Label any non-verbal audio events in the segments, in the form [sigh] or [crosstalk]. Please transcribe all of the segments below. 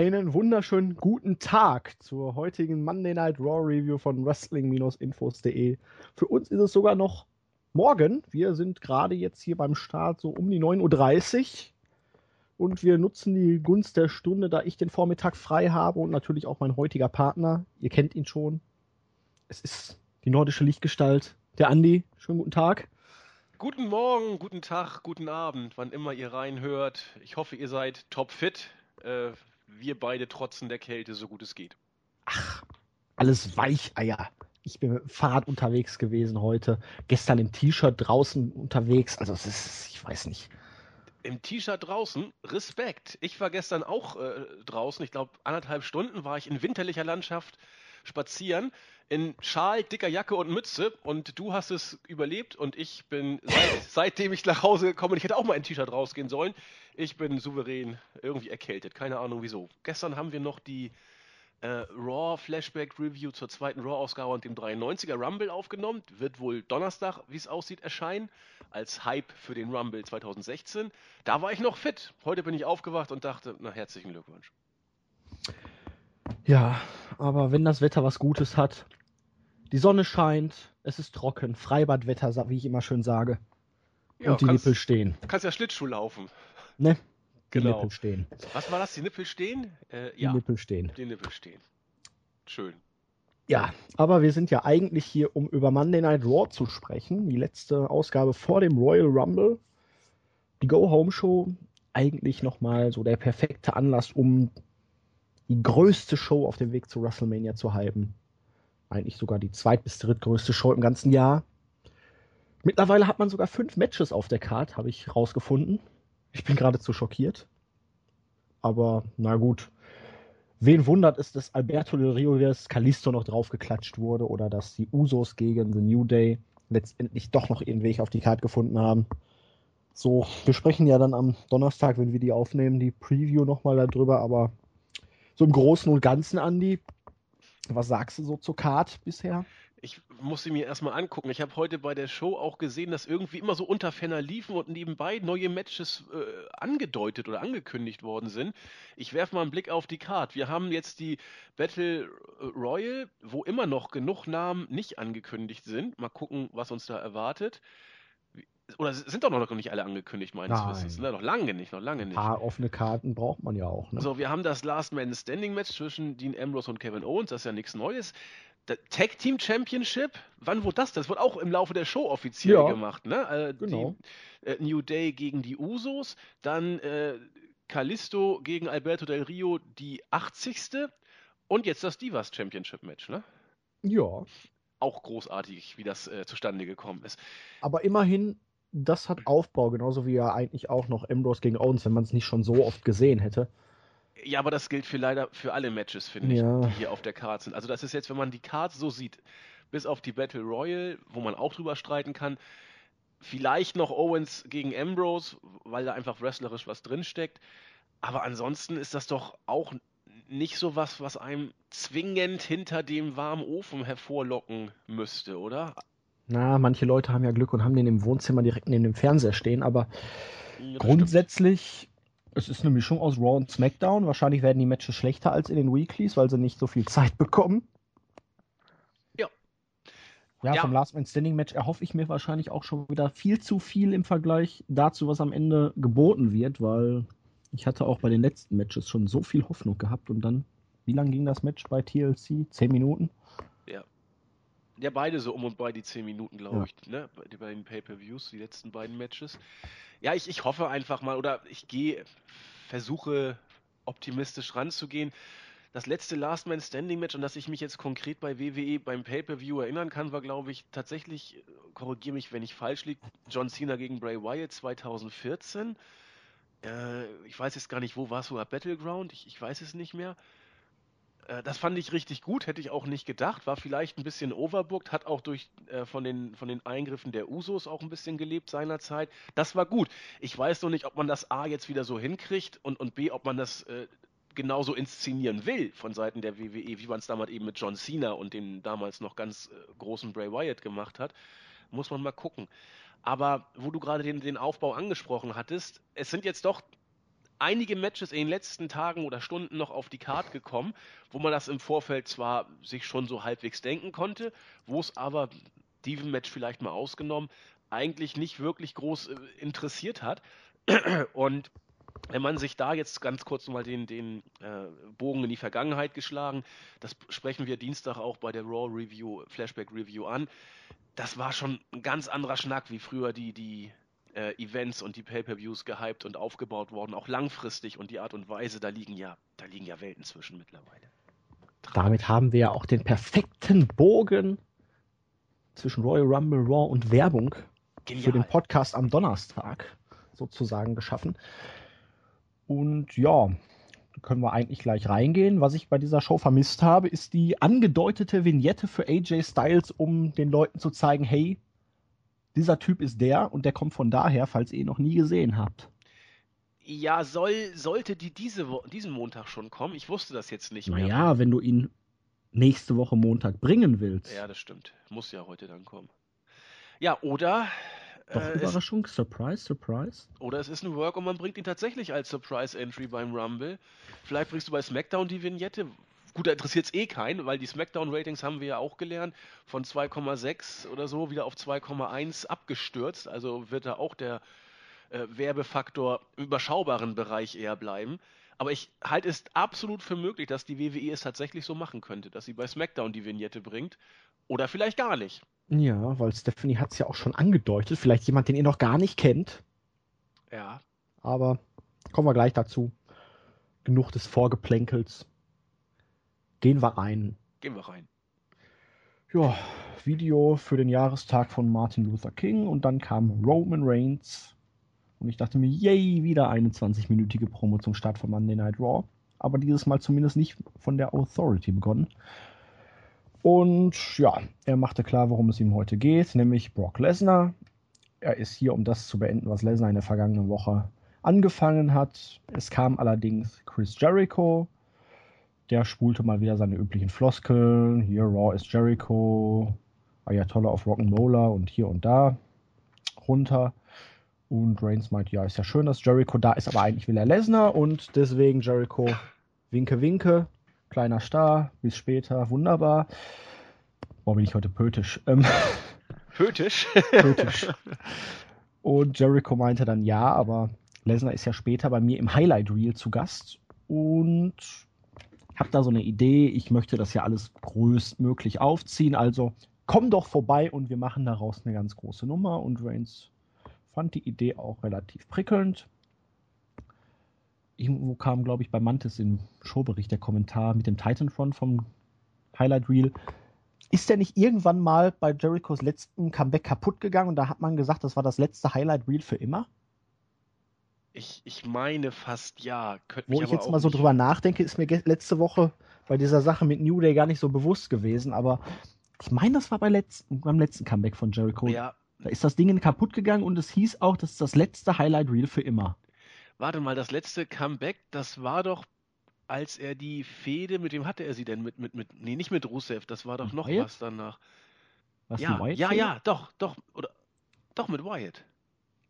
einen wunderschönen guten Tag zur heutigen Monday Night Raw Review von Wrestling-Infos.de. Für uns ist es sogar noch morgen. Wir sind gerade jetzt hier beim Start so um die 9.30 Uhr. Und wir nutzen die Gunst der Stunde, da ich den Vormittag frei habe und natürlich auch mein heutiger Partner. Ihr kennt ihn schon. Es ist die nordische Lichtgestalt, der Andi. Schönen guten Tag. Guten Morgen, guten Tag, guten Abend, wann immer ihr reinhört. Ich hoffe, ihr seid topfit. Äh, wir beide trotzen der Kälte, so gut es geht. Ach, alles Weicheier. Ich bin mit dem Fahrrad unterwegs gewesen heute. Gestern im T-Shirt draußen unterwegs. Also es ist, ich weiß nicht. Im T-Shirt draußen, Respekt. Ich war gestern auch äh, draußen. Ich glaube, anderthalb Stunden war ich in winterlicher Landschaft spazieren in Schal, dicker Jacke und Mütze und du hast es überlebt und ich bin, seit, [laughs] seitdem ich nach Hause gekommen bin, ich hätte auch mal ein T-Shirt rausgehen sollen, ich bin souverän irgendwie erkältet, keine Ahnung wieso. Gestern haben wir noch die äh, Raw Flashback Review zur zweiten Raw-Ausgabe und dem 93er Rumble aufgenommen. Wird wohl Donnerstag, wie es aussieht, erscheinen, als Hype für den Rumble 2016. Da war ich noch fit. Heute bin ich aufgewacht und dachte, na herzlichen Glückwunsch. Ja, aber wenn das Wetter was Gutes hat, die Sonne scheint, es ist trocken, Freibadwetter, wie ich immer schön sage. Ja, und die kannst, Nippel stehen. Du kannst ja Schlittschuh laufen. Ne? Die genau. Nippel stehen. Was war das? Die Nippel stehen? Äh, die ja. Nippel stehen. Die Nippel stehen. Schön. Ja, aber wir sind ja eigentlich hier, um über Monday Night Raw zu sprechen. Die letzte Ausgabe vor dem Royal Rumble. Die Go-Home-Show. Eigentlich nochmal so der perfekte Anlass, um die größte Show auf dem Weg zu WrestleMania zu halten. Eigentlich sogar die zweit- bis drittgrößte Show im ganzen Jahr. Mittlerweile hat man sogar fünf Matches auf der Card, habe ich rausgefunden. Ich bin geradezu schockiert. Aber na gut. Wen wundert es, dass Alberto Del Rio vs. Kalisto noch draufgeklatscht wurde oder dass die Usos gegen The New Day letztendlich doch noch ihren Weg auf die Card gefunden haben. So, wir sprechen ja dann am Donnerstag, wenn wir die aufnehmen, die Preview nochmal darüber, aber so im Großen und Ganzen, Andi, was sagst du so zur Card bisher? Ich muss sie mir erstmal angucken. Ich habe heute bei der Show auch gesehen, dass irgendwie immer so Unterfenner liefen und nebenbei neue Matches äh, angedeutet oder angekündigt worden sind. Ich werfe mal einen Blick auf die Card. Wir haben jetzt die Battle Royal, wo immer noch genug Namen nicht angekündigt sind. Mal gucken, was uns da erwartet oder sind doch noch nicht alle angekündigt, meines Nein. Wissens. Ne? Noch lange nicht, noch lange nicht. Ein paar offene Karten braucht man ja auch. Ne? So, wir haben das Last Man Standing Match zwischen Dean Ambrose und Kevin Owens, das ist ja nichts Neues. Der Tag Team Championship, wann wurde das? Das wird auch im Laufe der Show offiziell ja, gemacht. Ne? Äh, genau. Die, äh, New Day gegen die Usos, dann äh, Kalisto gegen Alberto Del Rio, die 80. Und jetzt das Divas Championship Match, ne? Ja. Auch großartig, wie das äh, zustande gekommen ist. Aber immerhin das hat Aufbau, genauso wie ja eigentlich auch noch Ambrose gegen Owens, wenn man es nicht schon so oft gesehen hätte. Ja, aber das gilt für leider für alle Matches, finde ja. ich, die hier auf der Card sind. Also das ist jetzt, wenn man die Card so sieht, bis auf die Battle Royal, wo man auch drüber streiten kann, vielleicht noch Owens gegen Ambrose, weil da einfach wrestlerisch was drinsteckt. Aber ansonsten ist das doch auch nicht so was, was einem zwingend hinter dem warmen Ofen hervorlocken müsste, oder? Na, manche Leute haben ja Glück und haben den im Wohnzimmer direkt neben dem Fernseher stehen, aber ja, grundsätzlich, stimmt. es ist eine Mischung aus Raw und SmackDown. Wahrscheinlich werden die Matches schlechter als in den Weeklies, weil sie nicht so viel Zeit bekommen. Ja. Ja, ja. vom Last Man Standing Match erhoffe ich mir wahrscheinlich auch schon wieder viel zu viel im Vergleich dazu, was am Ende geboten wird, weil ich hatte auch bei den letzten Matches schon so viel Hoffnung gehabt und dann, wie lang ging das Match bei TLC? Zehn Minuten? Ja, beide so um und bei die 10 Minuten, glaube ja. ich, ne? Bei, bei den Pay-Per-Views, die letzten beiden Matches. Ja, ich, ich hoffe einfach mal, oder ich gehe, versuche optimistisch ranzugehen. Das letzte Last Man Standing Match, an das ich mich jetzt konkret bei WWE beim Pay-Per-View erinnern kann, war, glaube ich, tatsächlich, korrigiere mich, wenn ich falsch liege, John Cena gegen Bray Wyatt 2014. Äh, ich weiß jetzt gar nicht, wo war es sogar Battleground, ich, ich weiß es nicht mehr. Äh, das fand ich richtig gut, hätte ich auch nicht gedacht. War vielleicht ein bisschen overbooked, hat auch durch äh, von, den, von den Eingriffen der Usos auch ein bisschen gelebt seinerzeit. Das war gut. Ich weiß nur nicht, ob man das A jetzt wieder so hinkriegt und, und B, ob man das äh, genauso inszenieren will von Seiten der WWE, wie man es damals eben mit John Cena und dem damals noch ganz äh, großen Bray Wyatt gemacht hat. Muss man mal gucken. Aber wo du gerade den, den Aufbau angesprochen hattest, es sind jetzt doch einige Matches in den letzten Tagen oder Stunden noch auf die Karte gekommen, wo man das im Vorfeld zwar sich schon so halbwegs denken konnte, wo es aber, Steven Match vielleicht mal ausgenommen, eigentlich nicht wirklich groß äh, interessiert hat. [clears throat] Und wenn man sich da jetzt ganz kurz nochmal den, den äh, Bogen in die Vergangenheit geschlagen, das sprechen wir Dienstag auch bei der Raw Review, Flashback Review an, das war schon ein ganz anderer Schnack, wie früher die, die äh, Events und die Pay-per-Views gehypt und aufgebaut worden, auch langfristig und die Art und Weise, da liegen ja, da liegen ja Welten zwischen mittlerweile. Tragisch. Damit haben wir ja auch den perfekten Bogen zwischen Royal Rumble, Raw und Werbung Genial. für den Podcast am Donnerstag sozusagen geschaffen. Und ja, können wir eigentlich gleich reingehen. Was ich bei dieser Show vermisst habe, ist die angedeutete Vignette für AJ Styles, um den Leuten zu zeigen, hey, dieser Typ ist der und der kommt von daher, falls ihr ihn noch nie gesehen habt. Ja, soll, sollte die diese diesen Montag schon kommen? Ich wusste das jetzt nicht mehr. Naja, wenn du ihn nächste Woche Montag bringen willst. Ja, das stimmt. Muss ja heute dann kommen. Ja, oder doch, äh, Überraschung, es, Surprise, Surprise. Oder es ist ein Work und man bringt ihn tatsächlich als Surprise-Entry beim Rumble. Vielleicht bringst du bei SmackDown die Vignette. Gut, da interessiert es eh keinen, weil die SmackDown-Ratings haben wir ja auch gelernt, von 2,6 oder so wieder auf 2,1 abgestürzt. Also wird da auch der äh, Werbefaktor im überschaubaren Bereich eher bleiben. Aber ich halte es absolut für möglich, dass die WWE es tatsächlich so machen könnte, dass sie bei SmackDown die Vignette bringt. Oder vielleicht gar nicht. Ja, weil Stephanie hat es ja auch schon angedeutet. Vielleicht jemand, den ihr noch gar nicht kennt. Ja. Aber kommen wir gleich dazu. Genug des Vorgeplänkels. Gehen wir rein. Gehen wir rein. Ja, Video für den Jahrestag von Martin Luther King und dann kam Roman Reigns. Und ich dachte mir, yay, wieder eine 20-minütige Promo zum Start von Monday Night Raw. Aber dieses Mal zumindest nicht von der Authority begonnen, und ja, er machte klar, worum es ihm heute geht, nämlich Brock Lesnar. Er ist hier, um das zu beenden, was Lesnar in der vergangenen Woche angefangen hat. Es kam allerdings Chris Jericho. Der spulte mal wieder seine üblichen Floskeln. Hier Raw ist Jericho, Ayatollah auf Rock'n'Roller und hier und da runter. Und Reigns meint, ja, ist ja schön, dass Jericho da ist, aber eigentlich will er Lesnar und deswegen Jericho, winke, winke, kleiner Star, bis später, wunderbar. Boah, bin ich heute pötisch. Ähm, [laughs] pötisch? pötisch. [laughs] Und Jericho meinte dann ja, aber Lesnar ist ja später bei mir im Highlight Reel zu Gast und habe da so eine Idee, ich möchte das ja alles größtmöglich aufziehen, also komm doch vorbei und wir machen daraus eine ganz große Nummer und Reigns fand die Idee auch relativ prickelnd irgendwo kam, glaube ich, bei Mantis im Showbericht der Kommentar mit dem Titanfront vom Highlight Reel. Ist der nicht irgendwann mal bei Jerichos letzten Comeback kaputt gegangen und da hat man gesagt, das war das letzte Highlight Reel für immer? Ich, ich meine fast ja. Könnte Wo ich jetzt mal so drüber nachdenke, ist mir letzte Woche bei dieser Sache mit New Day gar nicht so bewusst gewesen, aber ich meine, das war bei letzten, beim letzten Comeback von Jericho. Ja. Da ist das Ding kaputt gegangen und es hieß auch, das ist das letzte Highlight Reel für immer. Warte mal, das letzte Comeback, das war doch, als er die Fehde, mit wem hatte er sie denn? Mit, mit, mit, nee, nicht mit Rusev, das war doch noch Wyatt? was danach. Was, ja, ja, ja, doch, doch, oder, doch mit Wyatt.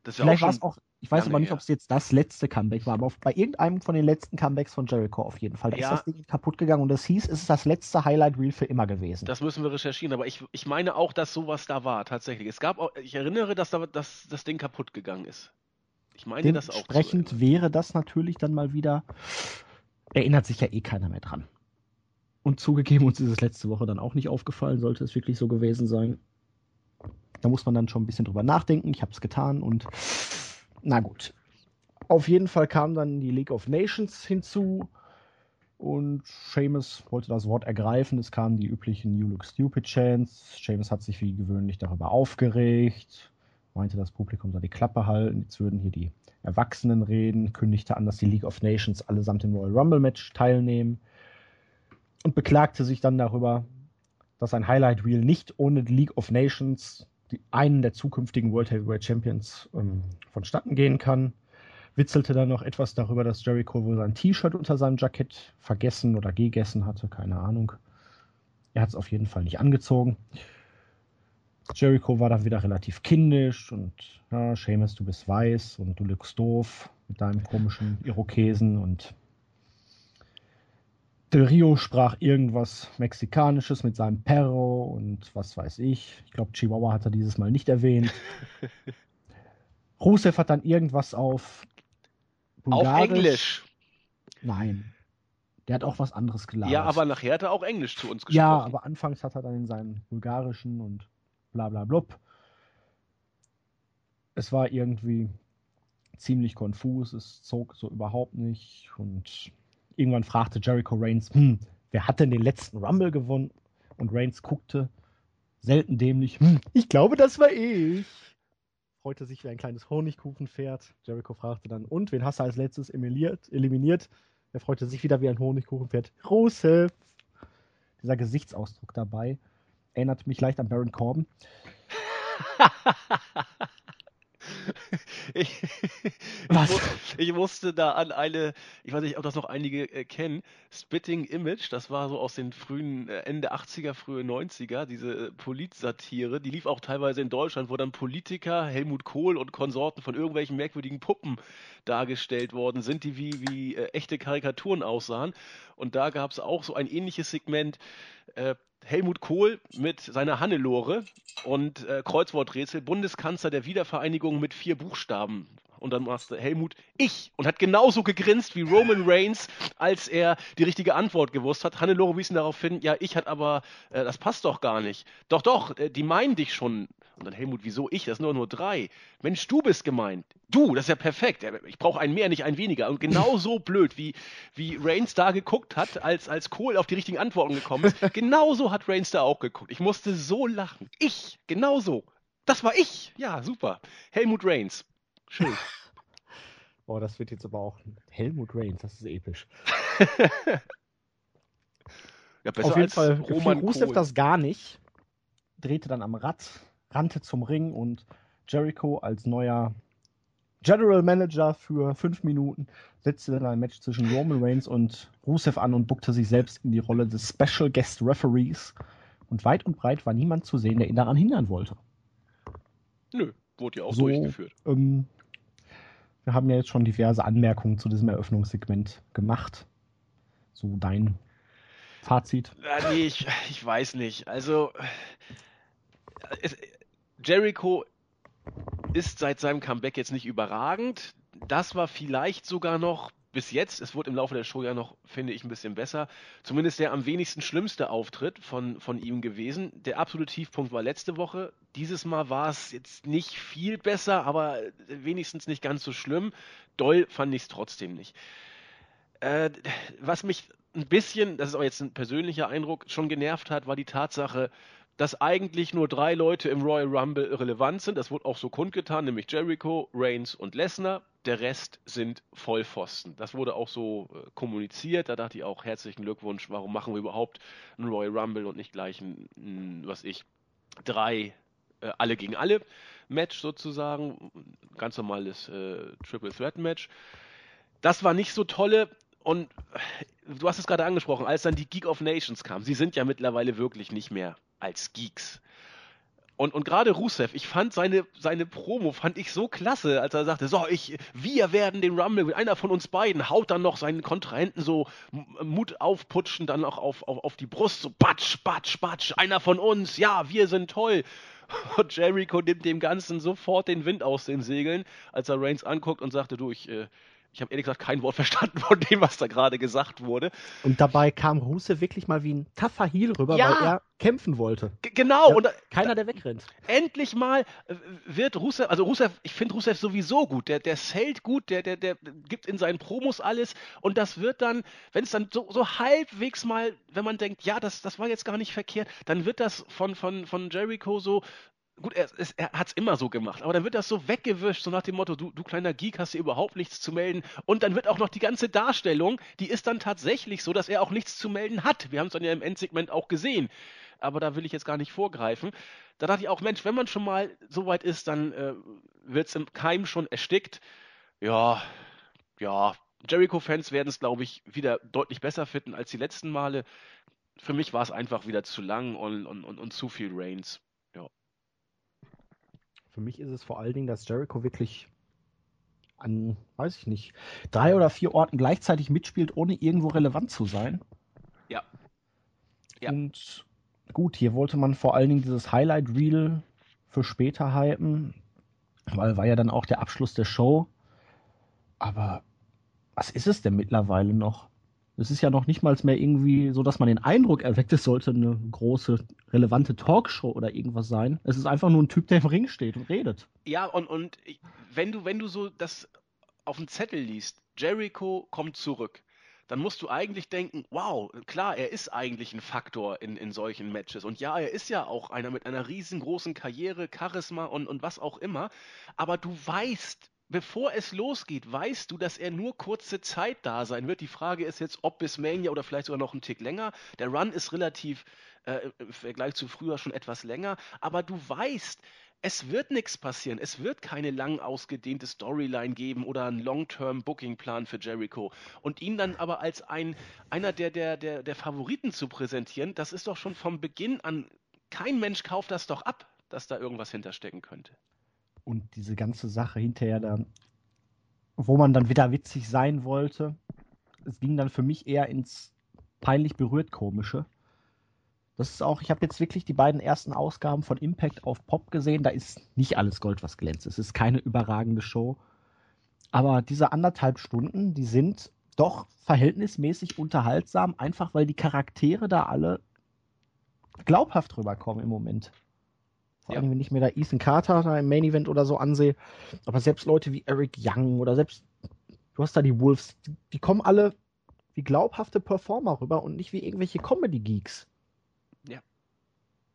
Das ja Vielleicht war es auch, ich weiß aber nicht, ob es jetzt das letzte Comeback war, aber auf, bei irgendeinem von den letzten Comebacks von Jericho auf jeden Fall. Da ja. ist das Ding kaputt gegangen und es hieß, es ist das letzte Highlight Reel für immer gewesen. Das müssen wir recherchieren, aber ich, ich meine auch, dass sowas da war, tatsächlich. Es gab auch, ich erinnere, dass, da, dass das Ding kaputt gegangen ist. Ich meine das auch. Entsprechend wäre das natürlich dann mal wieder, erinnert sich ja eh keiner mehr dran. Und zugegeben, uns ist es letzte Woche dann auch nicht aufgefallen, sollte es wirklich so gewesen sein. Da muss man dann schon ein bisschen drüber nachdenken. Ich habe es getan und na gut. Auf jeden Fall kam dann die League of Nations hinzu und Seamus wollte das Wort ergreifen. Es kamen die üblichen You Look Stupid Chants. Seamus hat sich wie gewöhnlich darüber aufgeregt meinte, das Publikum soll die Klappe halten, jetzt würden hier die Erwachsenen reden, kündigte an, dass die League of Nations allesamt im Royal Rumble Match teilnehmen und beklagte sich dann darüber, dass ein Highlight Reel nicht ohne die League of Nations, die, einen der zukünftigen World Heavyweight Champions, ähm, vonstatten gehen kann. Witzelte dann noch etwas darüber, dass Jericho wohl sein T-Shirt unter seinem Jackett vergessen oder gegessen hatte, keine Ahnung. Er hat es auf jeden Fall nicht angezogen. Jericho war dann wieder relativ kindisch und ja, Seamus, du bist weiß und du lügst doof. mit deinem komischen Irokesen und Del Rio sprach irgendwas Mexikanisches mit seinem Perro und was weiß ich. Ich glaube, Chihuahua hat er dieses Mal nicht erwähnt. [laughs] Rusev hat dann irgendwas auf Bulgarisch. Auf Englisch. Nein. Der hat auch was anderes gelabert. Ja, aber nachher hat er auch Englisch zu uns gesprochen. Ja, aber anfangs hat er dann in seinen bulgarischen und bla bla blub. Es war irgendwie ziemlich konfus, es zog so überhaupt nicht und irgendwann fragte Jericho Reigns, hm, wer hat denn den letzten Rumble gewonnen? Und Reigns guckte selten dämlich, hm, ich glaube, das war ich. Freute sich wie ein kleines Honigkuchenpferd. Jericho fragte dann, und wen hast du als letztes eliminiert? eliminiert? Er freute sich wieder wie ein Honigkuchenpferd. Rusev! Dieser Gesichtsausdruck dabei erinnert mich leicht an Baron Corbin. [laughs] ich, Was? Ich, ich, musste da an eine, ich weiß nicht, ob das noch einige äh, kennen, Spitting Image, das war so aus den frühen, äh, Ende 80er, frühe 90er, diese äh, Politsatire, die lief auch teilweise in Deutschland, wo dann Politiker, Helmut Kohl und Konsorten von irgendwelchen merkwürdigen Puppen dargestellt worden sind, die wie, wie äh, echte Karikaturen aussahen. Und da gab es auch so ein ähnliches Segment, äh, Helmut Kohl mit seiner Hannelore und äh, Kreuzworträtsel Bundeskanzler der Wiedervereinigung mit vier Buchstaben. Und dann machst du Helmut ich und hat genauso gegrinst wie Roman Reigns, als er die richtige Antwort gewusst hat. Hannelore wies ihn darauf hin, ja, ich hat aber, äh, das passt doch gar nicht. Doch, doch, äh, die meinen dich schon. Und dann Helmut, wieso ich? Das sind nur nur drei. Mensch, du bist gemeint. Du, das ist ja perfekt. Ich brauche einen mehr, nicht einen weniger. Und genau so [laughs] blöd, wie, wie Reigns da geguckt hat, als, als Cole auf die richtigen Antworten gekommen ist, [laughs] genauso hat Reigns da auch geguckt. Ich musste so lachen. Ich, genauso. Das war ich. Ja, super. Helmut Reigns. Schön. [laughs] Oh, das wird jetzt aber auch Helmut Reigns, das ist episch. ja, Auf jeden Fall Roman Rusev das gar nicht. Drehte dann am Rad, rannte zum Ring und Jericho als neuer General Manager für fünf Minuten setzte dann ein Match zwischen Roman Reigns und Rusev an und buckte sich selbst in die Rolle des Special Guest Referees. Und weit und breit war niemand zu sehen, der ihn daran hindern wollte. Nö, wurde ja auch so, durchgeführt. Ähm, wir haben ja jetzt schon diverse Anmerkungen zu diesem Eröffnungssegment gemacht. So dein Fazit? Ja, nee, ich, ich weiß nicht. Also, es, Jericho ist seit seinem Comeback jetzt nicht überragend. Das war vielleicht sogar noch bis jetzt, es wurde im Laufe der Show ja noch, finde ich, ein bisschen besser, zumindest der am wenigsten schlimmste Auftritt von, von ihm gewesen. Der absolute Tiefpunkt war letzte Woche. Dieses Mal war es jetzt nicht viel besser, aber wenigstens nicht ganz so schlimm. Doll fand ich es trotzdem nicht. Äh, was mich ein bisschen, das ist auch jetzt ein persönlicher Eindruck, schon genervt hat, war die Tatsache, dass eigentlich nur drei Leute im Royal Rumble relevant sind. Das wurde auch so kundgetan, nämlich Jericho, Reigns und Lesnar. Der Rest sind Vollpfosten. Das wurde auch so äh, kommuniziert. Da dachte ich auch herzlichen Glückwunsch. Warum machen wir überhaupt einen Royal Rumble und nicht gleich ein, ein was ich, drei äh, alle gegen alle Match sozusagen. Ganz normales äh, Triple Threat Match. Das war nicht so tolle. Und äh, du hast es gerade angesprochen, als dann die Geek of Nations kam. Sie sind ja mittlerweile wirklich nicht mehr als Geeks. Und, und gerade Rusev, ich fand seine, seine Promo, fand ich so klasse, als er sagte, so, ich, wir werden den Rumble, einer von uns beiden haut dann noch seinen Kontrahenten so Mut aufputschen, dann auch auf, auf, auf die Brust, so batsch, batsch, batsch, einer von uns, ja, wir sind toll. [laughs] Und Jericho nimmt dem Ganzen sofort den Wind aus den Segeln, als er Reigns anguckt und sagte, du, ich, äh, ich habe ehrlich gesagt kein Wort [laughs] verstanden von dem, was da gerade gesagt wurde. Und dabei kam Ruse wirklich mal wie ein tougher Heel rüber, ja. weil er kämpfen wollte. G genau. Ja, und keiner, der wegrennt. Endlich mal äh, wird Rusev, also Rusev, ich finde Rusev sowieso gut. Der, der zählt gut, der, der, der gibt in seinen Promos alles. Und das wird dann, wenn es dann so, so halbwegs mal, wenn man denkt, ja, das, das war jetzt gar nicht verkehrt, dann wird das von, von, von Jericho so, gut, er, er hat es immer so gemacht, aber dann wird das so weggewischt, so nach dem Motto, du, du kleiner Geek hast hier überhaupt nichts zu melden. Und dann wird auch noch die ganze Darstellung, die ist dann tatsächlich so, dass er auch nichts zu melden hat. Wir haben es dann ja im Endsegment auch gesehen. Aber da will ich jetzt gar nicht vorgreifen. Da dachte ich auch, Mensch, wenn man schon mal so weit ist, dann äh, wird es im Keim schon erstickt. Ja, ja, Jericho-Fans werden es, glaube ich, wieder deutlich besser finden als die letzten Male. Für mich war es einfach wieder zu lang und, und, und, und zu viel Reigns. Für mich ist es vor allen Dingen, dass Jericho wirklich an, weiß ich nicht, drei oder vier Orten gleichzeitig mitspielt, ohne irgendwo relevant zu sein. Ja. ja. Und gut, hier wollte man vor allen Dingen dieses Highlight Reel für später hypen, weil war ja dann auch der Abschluss der Show. Aber was ist es denn mittlerweile noch? Es ist ja noch nicht mal mehr irgendwie so, dass man den Eindruck erweckt, es sollte eine große, relevante Talkshow oder irgendwas sein. Es ist einfach nur ein Typ, der im Ring steht und redet. Ja, und, und wenn du, wenn du so das auf dem Zettel liest, Jericho kommt zurück, dann musst du eigentlich denken, wow, klar, er ist eigentlich ein Faktor in, in solchen Matches. Und ja, er ist ja auch einer mit einer riesengroßen Karriere, Charisma und, und was auch immer. Aber du weißt, bevor es losgeht, weißt du, dass er nur kurze Zeit da sein wird. Die Frage ist jetzt, ob bis Mania oder vielleicht sogar noch einen Tick länger. Der Run ist relativ äh, im Vergleich zu früher schon etwas länger, aber du weißt, es wird nichts passieren. Es wird keine lang ausgedehnte Storyline geben oder einen Long-Term-Booking-Plan für Jericho. Und ihn dann aber als ein, einer der, der, der, der Favoriten zu präsentieren, das ist doch schon vom Beginn an, kein Mensch kauft das doch ab, dass da irgendwas hinterstecken könnte. Und diese ganze Sache hinterher dann, wo man dann wieder witzig sein wollte, es ging dann für mich eher ins peinlich berührt komische. Das ist auch, ich habe jetzt wirklich die beiden ersten Ausgaben von Impact auf Pop gesehen. Da ist nicht alles Gold, was glänzt. Es ist keine überragende Show. Aber diese anderthalb Stunden, die sind doch verhältnismäßig unterhaltsam, einfach weil die Charaktere da alle glaubhaft rüberkommen im Moment. Vor allem, wenn ich mir da Ethan Carter da im Main Event oder so ansehe. Aber selbst Leute wie Eric Young oder selbst, du hast da die Wolves, die, die kommen alle wie glaubhafte Performer rüber und nicht wie irgendwelche Comedy-Geeks.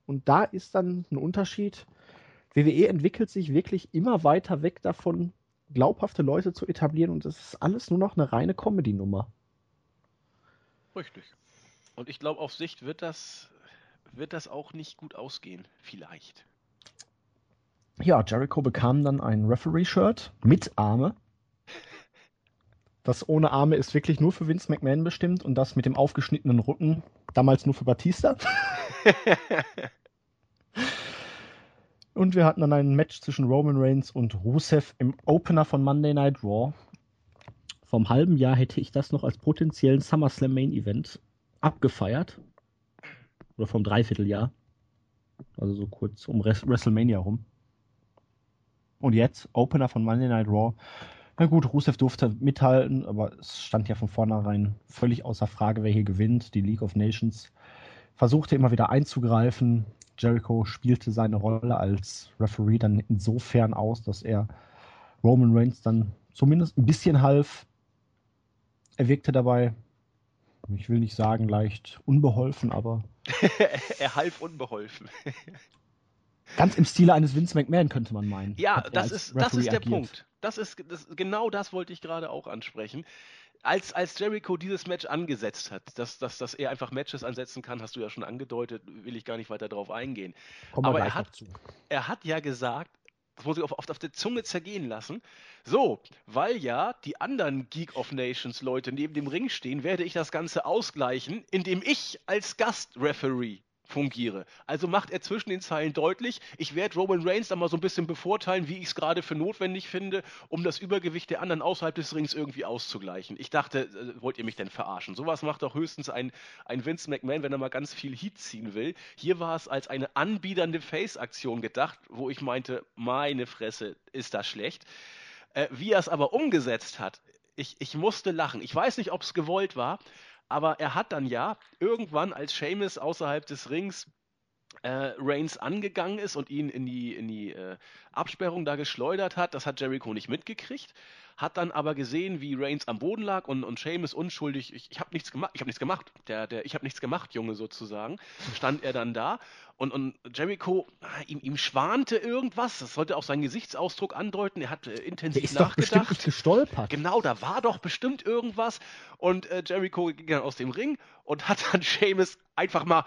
Und da ist dann ein Unterschied. WWE entwickelt sich wirklich immer weiter weg davon, glaubhafte Leute zu etablieren und es ist alles nur noch eine reine Comedy-Nummer. Richtig. Und ich glaube, auf Sicht wird das, wird das auch nicht gut ausgehen. Vielleicht. Ja, Jericho bekam dann ein Referee-Shirt mit Arme. Das ohne Arme ist wirklich nur für Vince McMahon bestimmt und das mit dem aufgeschnittenen Rücken damals nur für Batista. [laughs] und wir hatten dann ein Match zwischen Roman Reigns und Rusev im Opener von Monday Night Raw. Vom halben Jahr hätte ich das noch als potenziellen SummerSlam Main Event abgefeiert. Oder vom Dreivierteljahr. Also so kurz um WrestleMania rum. Und jetzt, Opener von Monday Night Raw. Na gut, Rusev durfte mithalten, aber es stand ja von vornherein völlig außer Frage, wer hier gewinnt. Die League of Nations versuchte immer wieder einzugreifen. Jericho spielte seine Rolle als Referee dann insofern aus, dass er Roman Reigns dann zumindest ein bisschen half. Er wirkte dabei, ich will nicht sagen leicht unbeholfen, aber. [laughs] er half unbeholfen. [laughs] Ganz im Stile eines Vince McMahon könnte man meinen. Ja, das ist, das ist der agiert. Punkt. Das ist, das, genau das wollte ich gerade auch ansprechen als, als Jericho dieses Match angesetzt hat, dass, dass, dass er einfach Matches ansetzen kann, hast du ja schon angedeutet, will ich gar nicht weiter darauf eingehen. Komm Aber er hat, er hat ja gesagt, das muss ich oft auf der Zunge zergehen lassen. So, weil ja die anderen Geek of Nations Leute neben dem Ring stehen, werde ich das Ganze ausgleichen, indem ich als Gastreferee fungiere. Also macht er zwischen den Zeilen deutlich, ich werde Roman Reigns da mal so ein bisschen bevorteilen, wie ich es gerade für notwendig finde, um das Übergewicht der anderen außerhalb des Rings irgendwie auszugleichen. Ich dachte, äh, wollt ihr mich denn verarschen? Sowas macht doch höchstens ein, ein Vince McMahon, wenn er mal ganz viel Heat ziehen will. Hier war es als eine anbiedernde Face-Aktion gedacht, wo ich meinte, meine Fresse, ist das schlecht. Äh, wie er es aber umgesetzt hat, ich, ich musste lachen. Ich weiß nicht, ob es gewollt war, aber er hat dann ja irgendwann, als Seamus außerhalb des Rings äh, Reigns angegangen ist und ihn in die, in die äh, Absperrung da geschleudert hat, das hat Jericho nicht mitgekriegt, hat dann aber gesehen, wie Reigns am Boden lag und, und Sheamus unschuldig, ich, ich habe nichts gemacht, ich habe nichts gemacht, der, der, ich habe nichts gemacht, Junge sozusagen, stand er dann da und, und Jericho, ah, ihm, ihm schwante irgendwas, das sollte auch seinen Gesichtsausdruck andeuten, er hat äh, intensiv der ist nachgedacht. Doch gestolpert. Genau, da war doch bestimmt irgendwas und äh, Jericho ging dann aus dem Ring und hat dann Sheamus einfach mal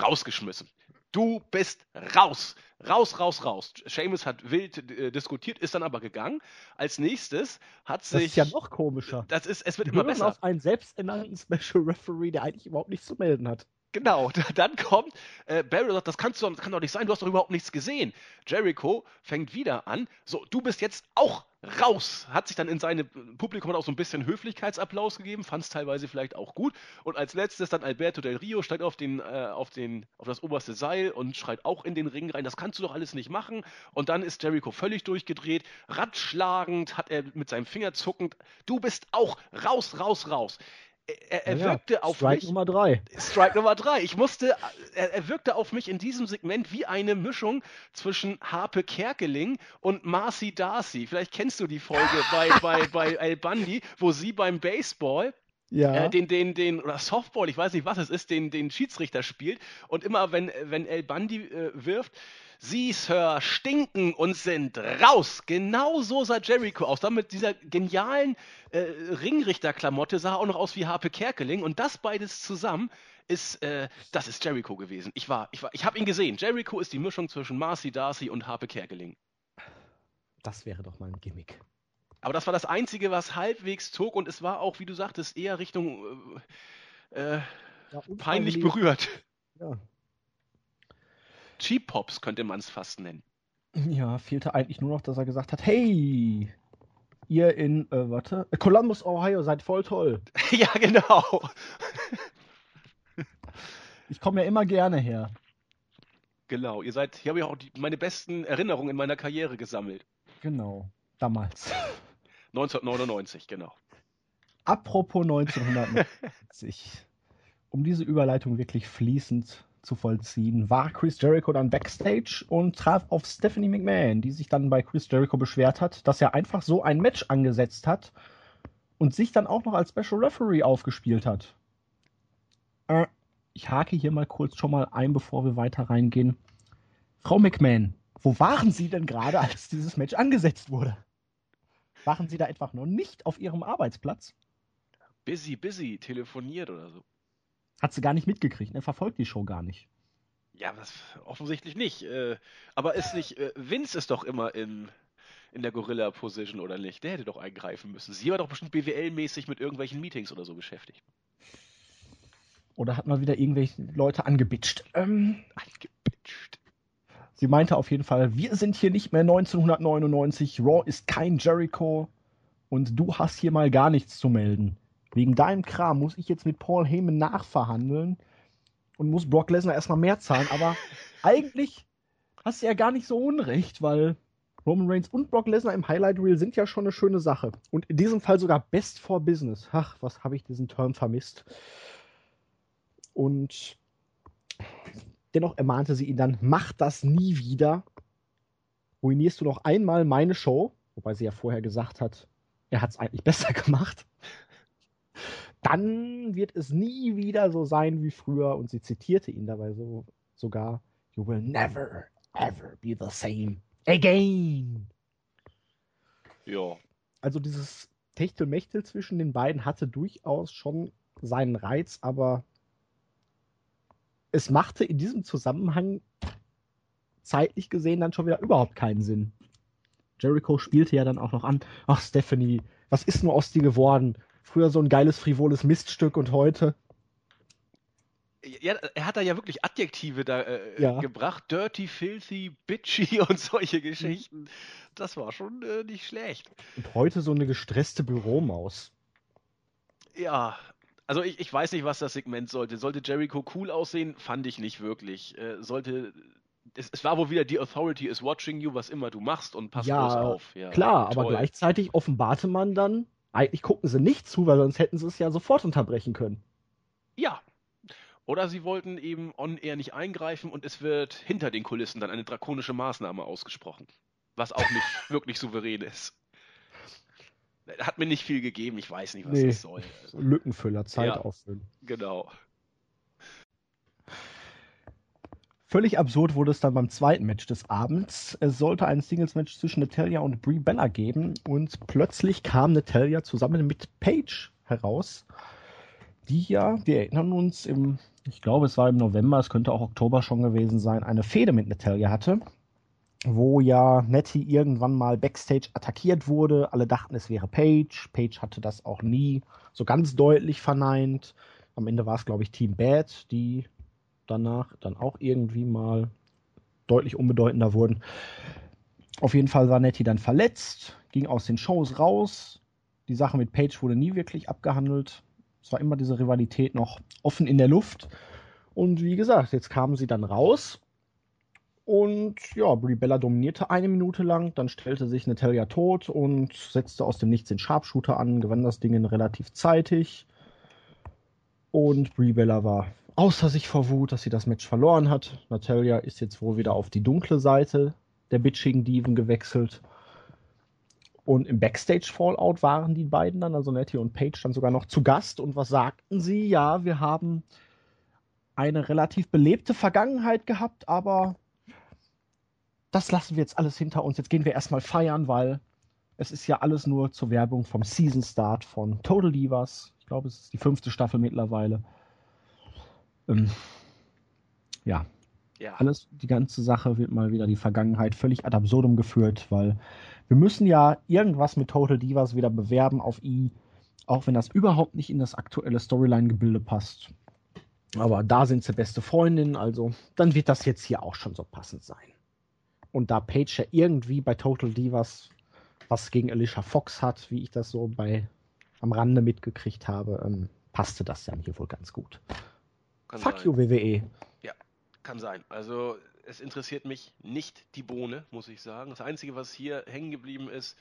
rausgeschmissen. Du bist raus. Raus, raus, raus. Seamus hat wild äh, diskutiert, ist dann aber gegangen. Als nächstes hat sich. Das ist ja noch komischer. Das ist, es wird Wir immer besser. auf einen selbsternannten Special Referee, der eigentlich überhaupt nichts zu melden hat. Genau, dann kommt äh, Barry sagt, das, kannst du, das kann doch nicht sein, du hast doch überhaupt nichts gesehen. Jericho fängt wieder an, so, du bist jetzt auch raus. Hat sich dann in seinem Publikum auch so ein bisschen Höflichkeitsapplaus gegeben, fand es teilweise vielleicht auch gut. Und als letztes dann Alberto Del Rio steigt auf, den, äh, auf, den, auf das oberste Seil und schreit auch in den Ring rein, das kannst du doch alles nicht machen. Und dann ist Jericho völlig durchgedreht, ratschlagend, hat er mit seinem Finger zuckend, du bist auch raus, raus, raus er, er ja, wirkte auf Strike mich. Nummer drei. Strike Nummer drei. Ich musste, er, er, wirkte auf mich in diesem Segment wie eine Mischung zwischen Harpe Kerkeling und Marcy Darcy. Vielleicht kennst du die Folge [laughs] bei, bei, bei El Bundy, wo sie beim Baseball ja. Äh, den, den, den, oder Softball, ich weiß nicht, was es ist, den, den Schiedsrichter spielt. Und immer, wenn, wenn El Bundy äh, wirft, Sie, Sir, stinken und sind raus. Genau so sah Jericho aus. Dann mit dieser genialen äh, Ringrichterklamotte sah er auch noch aus wie Harpe Kerkeling. Und das beides zusammen ist, äh, das ist Jericho gewesen. Ich war, ich war, ich habe ihn gesehen. Jericho ist die Mischung zwischen Marcy Darcy und Harpe Kerkeling. Das wäre doch mal ein Gimmick. Aber das war das Einzige, was halbwegs zog und es war auch, wie du sagtest, eher Richtung äh, äh ja, peinlich berührt. Ja, Cheap Pops könnte man es fast nennen. Ja, fehlte eigentlich nur noch, dass er gesagt hat, hey, ihr in, äh, warte, Columbus, Ohio, seid voll toll. [laughs] ja, genau. ich komme ja immer gerne her. Genau, ihr seid, hier habe ich auch die, meine besten Erinnerungen in meiner Karriere gesammelt. Genau, damals. 1999, genau. Apropos 1990. [laughs] um diese Überleitung wirklich fließend zu vollziehen, war Chris Jericho dann backstage und traf auf Stephanie McMahon, die sich dann bei Chris Jericho beschwert hat, dass er einfach so ein Match angesetzt hat und sich dann auch noch als Special Referee aufgespielt hat. Äh, ich hake hier mal kurz schon mal ein, bevor wir weiter reingehen. Frau McMahon, wo waren Sie denn gerade, als dieses Match angesetzt wurde? Waren Sie da einfach noch nicht auf Ihrem Arbeitsplatz? Busy, busy, telefoniert oder so. Hat sie gar nicht mitgekriegt. Er ne? verfolgt die Show gar nicht. Ja, das, offensichtlich nicht. Äh, aber ist nicht, äh, Vince ist doch immer in, in der Gorilla-Position oder nicht? Der hätte doch eingreifen müssen. Sie war doch bestimmt BWL-mäßig mit irgendwelchen Meetings oder so beschäftigt. Oder hat mal wieder irgendwelche Leute angebitscht. Ähm, angebitscht. Sie meinte auf jeden Fall, wir sind hier nicht mehr 1999, Raw ist kein Jericho und du hast hier mal gar nichts zu melden. Wegen deinem Kram muss ich jetzt mit Paul Heyman nachverhandeln und muss Brock Lesnar erstmal mehr zahlen. Aber [laughs] eigentlich hast du ja gar nicht so unrecht, weil Roman Reigns und Brock Lesnar im Highlight Reel sind ja schon eine schöne Sache. Und in diesem Fall sogar Best for Business. Ach, was habe ich diesen Term vermisst. Und dennoch ermahnte sie ihn dann, mach das nie wieder. Ruinierst du noch einmal meine Show, wobei sie ja vorher gesagt hat, er hat es eigentlich besser [laughs] gemacht dann wird es nie wieder so sein wie früher. Und sie zitierte ihn dabei so sogar: You will never, ever be the same again. Ja. Also dieses Techtelmechtel zwischen den beiden hatte durchaus schon seinen Reiz, aber es machte in diesem Zusammenhang zeitlich gesehen dann schon wieder überhaupt keinen Sinn. Jericho spielte ja dann auch noch an, ach Stephanie, was ist nur aus dir geworden? Früher so ein geiles, frivoles Miststück und heute. Ja, er hat da ja wirklich Adjektive da äh, ja. gebracht. Dirty, filthy, bitchy [laughs] und solche Geschichten. Das war schon äh, nicht schlecht. Und heute so eine gestresste Büromaus. Ja, also ich, ich weiß nicht, was das Segment sollte. Sollte Jericho cool aussehen? Fand ich nicht wirklich. Äh, sollte. Es, es, war wohl wieder die Authority is watching you, was immer du machst und pass ja, bloß auf. Ja, klar, aber gleichzeitig offenbarte man dann, eigentlich gucken sie nicht zu, weil sonst hätten sie es ja sofort unterbrechen können. Ja. Oder sie wollten eben on-air nicht eingreifen und es wird hinter den Kulissen dann eine drakonische Maßnahme ausgesprochen. Was auch nicht [laughs] wirklich souverän ist. Hat mir nicht viel gegeben, ich weiß nicht, was nee, das soll. Lückenfüller, Zeit ja, auffüllen. Genau. Völlig absurd wurde es dann beim zweiten Match des Abends. Es sollte ein Singles-Match zwischen Natalia und Brie Bella geben und plötzlich kam Natalia zusammen mit Paige heraus, die ja, wir erinnern uns, im, ich glaube es war im November, es könnte auch Oktober schon gewesen sein, eine Fehde mit Natalia hatte, wo ja Nettie irgendwann mal backstage attackiert wurde. Alle dachten, es wäre Paige. Paige hatte das auch nie so ganz deutlich verneint. Am Ende war es, glaube ich, Team Bad, die danach dann auch irgendwie mal deutlich unbedeutender wurden. Auf jeden Fall war Nettie dann verletzt, ging aus den Shows raus. Die Sache mit Paige wurde nie wirklich abgehandelt. Es war immer diese Rivalität noch offen in der Luft. Und wie gesagt, jetzt kamen sie dann raus. Und ja, Brie Bella dominierte eine Minute lang, dann stellte sich Natalia tot und setzte aus dem Nichts den Sharpshooter an, gewann das Ding relativ zeitig. Und Brie Bella war außer sich vor Wut, dass sie das Match verloren hat. Natalia ist jetzt wohl wieder auf die dunkle Seite der bitchigen Diven gewechselt. Und im Backstage-Fallout waren die beiden dann, also Nettie und Paige, dann sogar noch zu Gast. Und was sagten sie? Ja, wir haben eine relativ belebte Vergangenheit gehabt, aber das lassen wir jetzt alles hinter uns. Jetzt gehen wir erstmal feiern, weil es ist ja alles nur zur Werbung vom Season Start von Total Divas. Ich glaube, es ist die fünfte Staffel mittlerweile. Ähm, ja. ja. Alles, die ganze Sache wird mal wieder die Vergangenheit völlig ad absurdum geführt, weil wir müssen ja irgendwas mit Total Divas wieder bewerben auf I, auch wenn das überhaupt nicht in das aktuelle Storyline-Gebilde passt. Aber da sind sie beste Freundinnen, also dann wird das jetzt hier auch schon so passend sein. Und da Paige ja irgendwie bei Total Divas was gegen Alicia Fox hat, wie ich das so bei am Rande mitgekriegt habe, ähm, passte das dann hier wohl ganz gut. Kann Fuck sein. you, WWE. Ja, kann sein. Also es interessiert mich nicht die Bohne, muss ich sagen. Das Einzige, was hier hängen geblieben ist,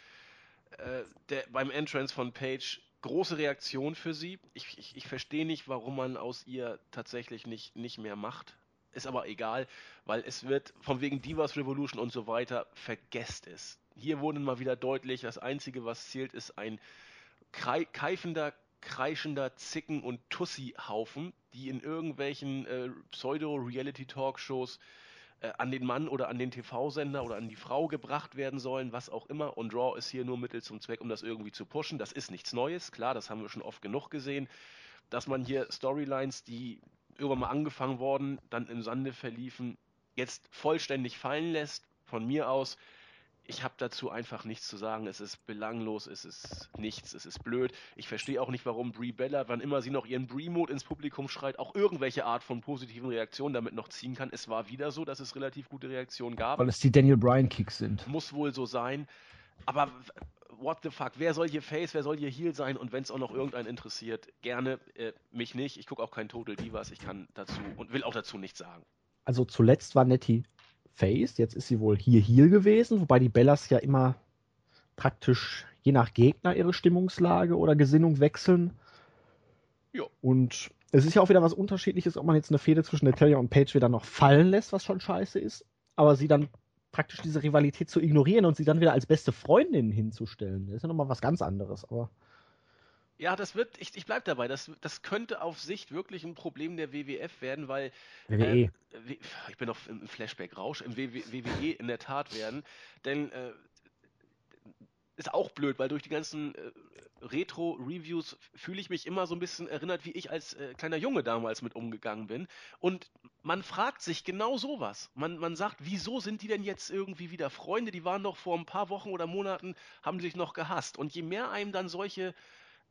äh, der, beim Entrance von Paige, große Reaktion für sie. Ich, ich, ich verstehe nicht, warum man aus ihr tatsächlich nicht, nicht mehr macht. Ist aber egal, weil es wird von wegen Divas Revolution und so weiter, vergesst es. Hier wurde mal wieder deutlich, das Einzige, was zählt, ist ein keifender, kreischender Zicken- und Tussi-Haufen, die in irgendwelchen äh, Pseudo-Reality-Talkshows äh, an den Mann oder an den TV-Sender oder an die Frau gebracht werden sollen, was auch immer. Und Raw ist hier nur Mittel zum Zweck, um das irgendwie zu pushen. Das ist nichts Neues, klar, das haben wir schon oft genug gesehen, dass man hier Storylines, die irgendwann mal angefangen worden, dann im Sande verliefen, jetzt vollständig fallen lässt, von mir aus ich habe dazu einfach nichts zu sagen. Es ist belanglos, es ist nichts, es ist blöd. Ich verstehe auch nicht, warum Brie Bella, wann immer sie noch ihren Brie-Mode ins Publikum schreit, auch irgendwelche Art von positiven Reaktionen damit noch ziehen kann. Es war wieder so, dass es relativ gute Reaktionen gab. Weil es die Daniel Bryan-Kicks sind. Muss wohl so sein. Aber what the fuck, wer soll hier Face, wer soll hier Heel sein und wenn es auch noch irgendeinen interessiert, gerne, äh, mich nicht. Ich gucke auch kein Total Divas, ich kann dazu und will auch dazu nichts sagen. Also zuletzt war Nettie Face. Jetzt ist sie wohl hier Heal gewesen, wobei die Bellas ja immer praktisch je nach Gegner ihre Stimmungslage oder Gesinnung wechseln. Ja. Und es ist ja auch wieder was Unterschiedliches, ob man jetzt eine Fehde zwischen Natalia und Paige wieder noch fallen lässt, was schon scheiße ist, aber sie dann praktisch diese Rivalität zu ignorieren und sie dann wieder als beste Freundin hinzustellen. Das ist ja nochmal was ganz anderes, aber. Ja, das wird, ich, ich bleib dabei, das, das könnte auf Sicht wirklich ein Problem der WWF werden, weil WWE. Äh, ich bin noch im Flashback-Rausch, im WWE in der Tat werden, denn äh, ist auch blöd, weil durch die ganzen äh, Retro-Reviews fühle ich mich immer so ein bisschen erinnert, wie ich als äh, kleiner Junge damals mit umgegangen bin. Und man fragt sich genau sowas. Man, man sagt, wieso sind die denn jetzt irgendwie wieder Freunde? Die waren doch vor ein paar Wochen oder Monaten, haben sich noch gehasst. Und je mehr einem dann solche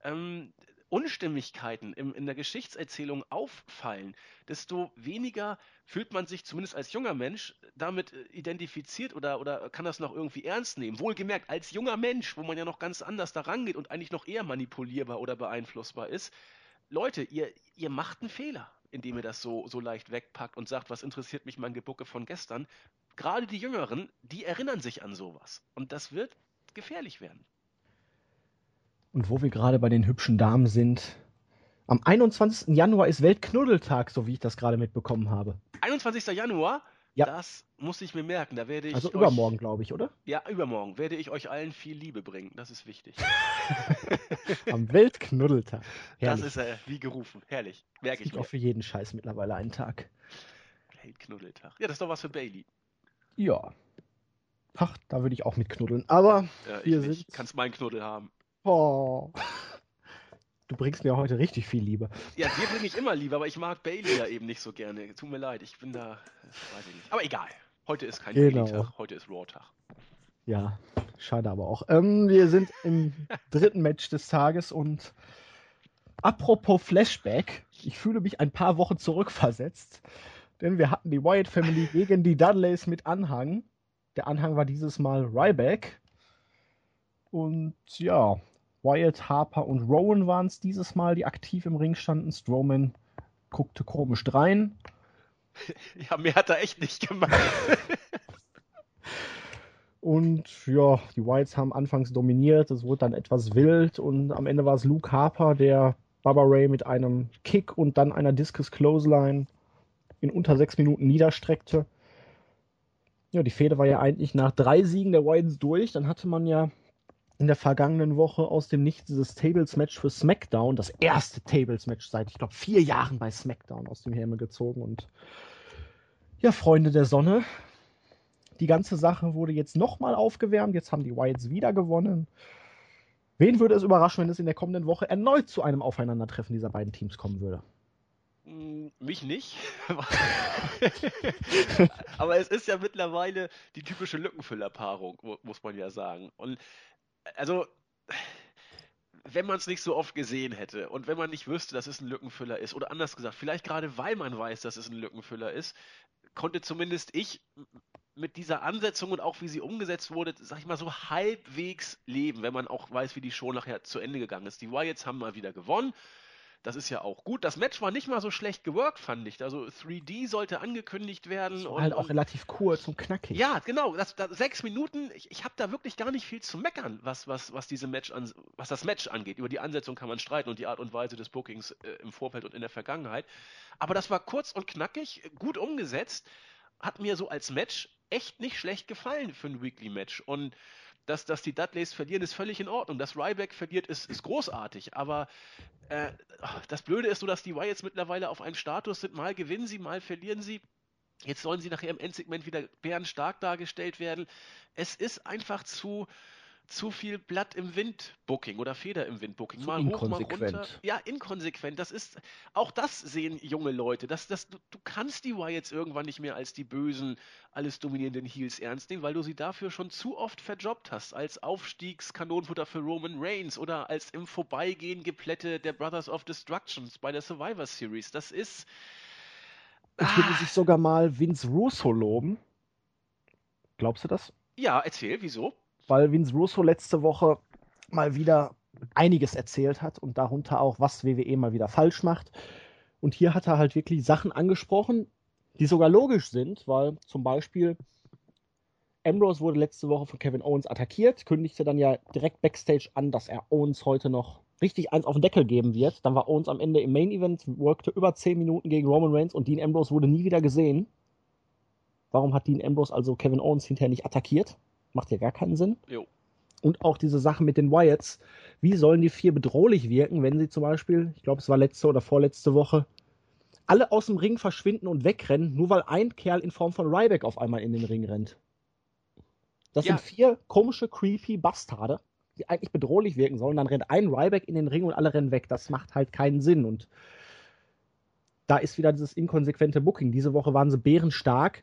ähm, Unstimmigkeiten im, in der Geschichtserzählung auffallen, desto weniger fühlt man sich zumindest als junger Mensch damit äh, identifiziert oder, oder kann das noch irgendwie ernst nehmen. Wohlgemerkt, als junger Mensch, wo man ja noch ganz anders daran geht und eigentlich noch eher manipulierbar oder beeinflussbar ist. Leute, ihr, ihr macht einen Fehler, indem ihr das so, so leicht wegpackt und sagt, was interessiert mich mein Gebucke von gestern. Gerade die Jüngeren, die erinnern sich an sowas. Und das wird gefährlich werden. Und wo wir gerade bei den hübschen Damen sind, am 21. Januar ist Weltknuddeltag, so wie ich das gerade mitbekommen habe. 21. Januar? Ja. Das muss ich mir merken. Da werde ich also übermorgen, glaube ich, oder? Ja, übermorgen werde ich euch allen viel Liebe bringen. Das ist wichtig. [laughs] Am Weltknuddeltag. Herrlich. Das ist äh, wie gerufen. Herrlich. Merke ich mir. auch für jeden Scheiß mittlerweile einen Tag. Weltknuddeltag. Ja, das ist doch was für Bailey. Ja. Ach, da würde ich auch mit knuddeln. Aber ja, wir sind. Kannst meinen Knuddel haben. Oh. Du bringst mir heute richtig viel Liebe. Ja, dir bringe ich immer Liebe, aber ich mag Bailey ja eben nicht so gerne. Tut mir leid, ich bin da. Weiß ich nicht. Aber egal. Heute ist kein genau. Bailey-Tag, heute ist Raw-Tag. Ja, schade aber auch. Ähm, wir sind im [laughs] dritten Match des Tages und apropos Flashback, ich fühle mich ein paar Wochen zurückversetzt, denn wir hatten die Wyatt Family [laughs] gegen die Dudleys mit Anhang Der Anhang war dieses Mal Ryback. Und ja, Wyatt, Harper und Rowan waren es dieses Mal, die aktiv im Ring standen. Strowman guckte komisch rein. [laughs] Ja, mehr hat er echt nicht gemacht. [laughs] und ja, die Whites haben anfangs dominiert, es wurde dann etwas wild und am Ende war es Luke Harper, der Baba Ray mit einem Kick und dann einer Discus Clothesline in unter sechs Minuten niederstreckte. Ja, die Fehde war ja eigentlich nach drei Siegen der Whites durch. Dann hatte man ja in der vergangenen Woche aus dem Nichts dieses Tables-Match für SmackDown, das erste Tables-Match seit, ich glaube, vier Jahren bei SmackDown aus dem Helme gezogen. Und ja, Freunde der Sonne, die ganze Sache wurde jetzt nochmal aufgewärmt. Jetzt haben die Wyatts wieder gewonnen. Wen würde es überraschen, wenn es in der kommenden Woche erneut zu einem Aufeinandertreffen dieser beiden Teams kommen würde? Hm, mich nicht. [laughs] Aber es ist ja mittlerweile die typische Lückenfüllerpaarung, muss man ja sagen. Und also, wenn man es nicht so oft gesehen hätte und wenn man nicht wüsste, dass es ein Lückenfüller ist, oder anders gesagt, vielleicht gerade weil man weiß, dass es ein Lückenfüller ist, konnte zumindest ich mit dieser Ansetzung und auch wie sie umgesetzt wurde, sag ich mal so halbwegs leben, wenn man auch weiß, wie die Show nachher zu Ende gegangen ist. Die Wyatts haben mal wieder gewonnen. Das ist ja auch gut. Das Match war nicht mal so schlecht geworkt, fand ich. Also 3D sollte angekündigt werden. Und, halt auch relativ kurz und knackig. Ja, genau. Das, das, sechs Minuten. Ich, ich habe da wirklich gar nicht viel zu meckern, was, was, was, diese Match an, was das Match angeht. Über die Ansetzung kann man streiten und die Art und Weise des Bookings äh, im Vorfeld und in der Vergangenheit. Aber das war kurz und knackig, gut umgesetzt. Hat mir so als Match echt nicht schlecht gefallen für ein Weekly-Match. Und dass, dass die Dudleys verlieren, ist völlig in Ordnung. Dass Ryback verliert, ist, ist großartig. Aber äh, das Blöde ist so, dass die Wyatts mittlerweile auf einem Status sind. Mal gewinnen sie, mal verlieren sie. Jetzt sollen sie nachher im Endsegment wieder bärenstark dargestellt werden. Es ist einfach zu, zu viel Blatt im Wind Booking oder Feder im Wind Booking. Mal hoch, mal runter. Ja, inkonsequent. Das ist, auch das sehen junge Leute. Das, das, du, du kannst die Wyatts irgendwann nicht mehr als die bösen, alles dominierenden Heels ernst nehmen, weil du sie dafür schon zu oft verjobbt hast. Als Aufstiegskanonenfutter für Roman Reigns oder als im Vorbeigehen Geplätte der Brothers of Destructions bei der Survivor Series. Das ist. Ich würde ah. sich sogar mal Vince Russo loben. Glaubst du das? Ja, erzähl, wieso? Weil Vince Russo letzte Woche mal wieder einiges erzählt hat und darunter auch, was WWE mal wieder falsch macht. Und hier hat er halt wirklich Sachen angesprochen, die sogar logisch sind, weil zum Beispiel Ambrose wurde letzte Woche von Kevin Owens attackiert, kündigte dann ja direkt backstage an, dass er Owens heute noch richtig eins auf den Deckel geben wird. Dann war Owens am Ende im Main Event, workte über 10 Minuten gegen Roman Reigns und Dean Ambrose wurde nie wieder gesehen. Warum hat Dean Ambrose also Kevin Owens hinterher nicht attackiert? Macht ja gar keinen Sinn. Jo. Und auch diese Sache mit den Wyatts. Wie sollen die vier bedrohlich wirken, wenn sie zum Beispiel, ich glaube, es war letzte oder vorletzte Woche, alle aus dem Ring verschwinden und wegrennen, nur weil ein Kerl in Form von Ryback auf einmal in den Ring rennt. Das ja. sind vier komische, creepy Bastarde, die eigentlich bedrohlich wirken sollen. Dann rennt ein Ryback in den Ring und alle rennen weg. Das macht halt keinen Sinn. Und da ist wieder dieses inkonsequente Booking. Diese Woche waren sie bärenstark.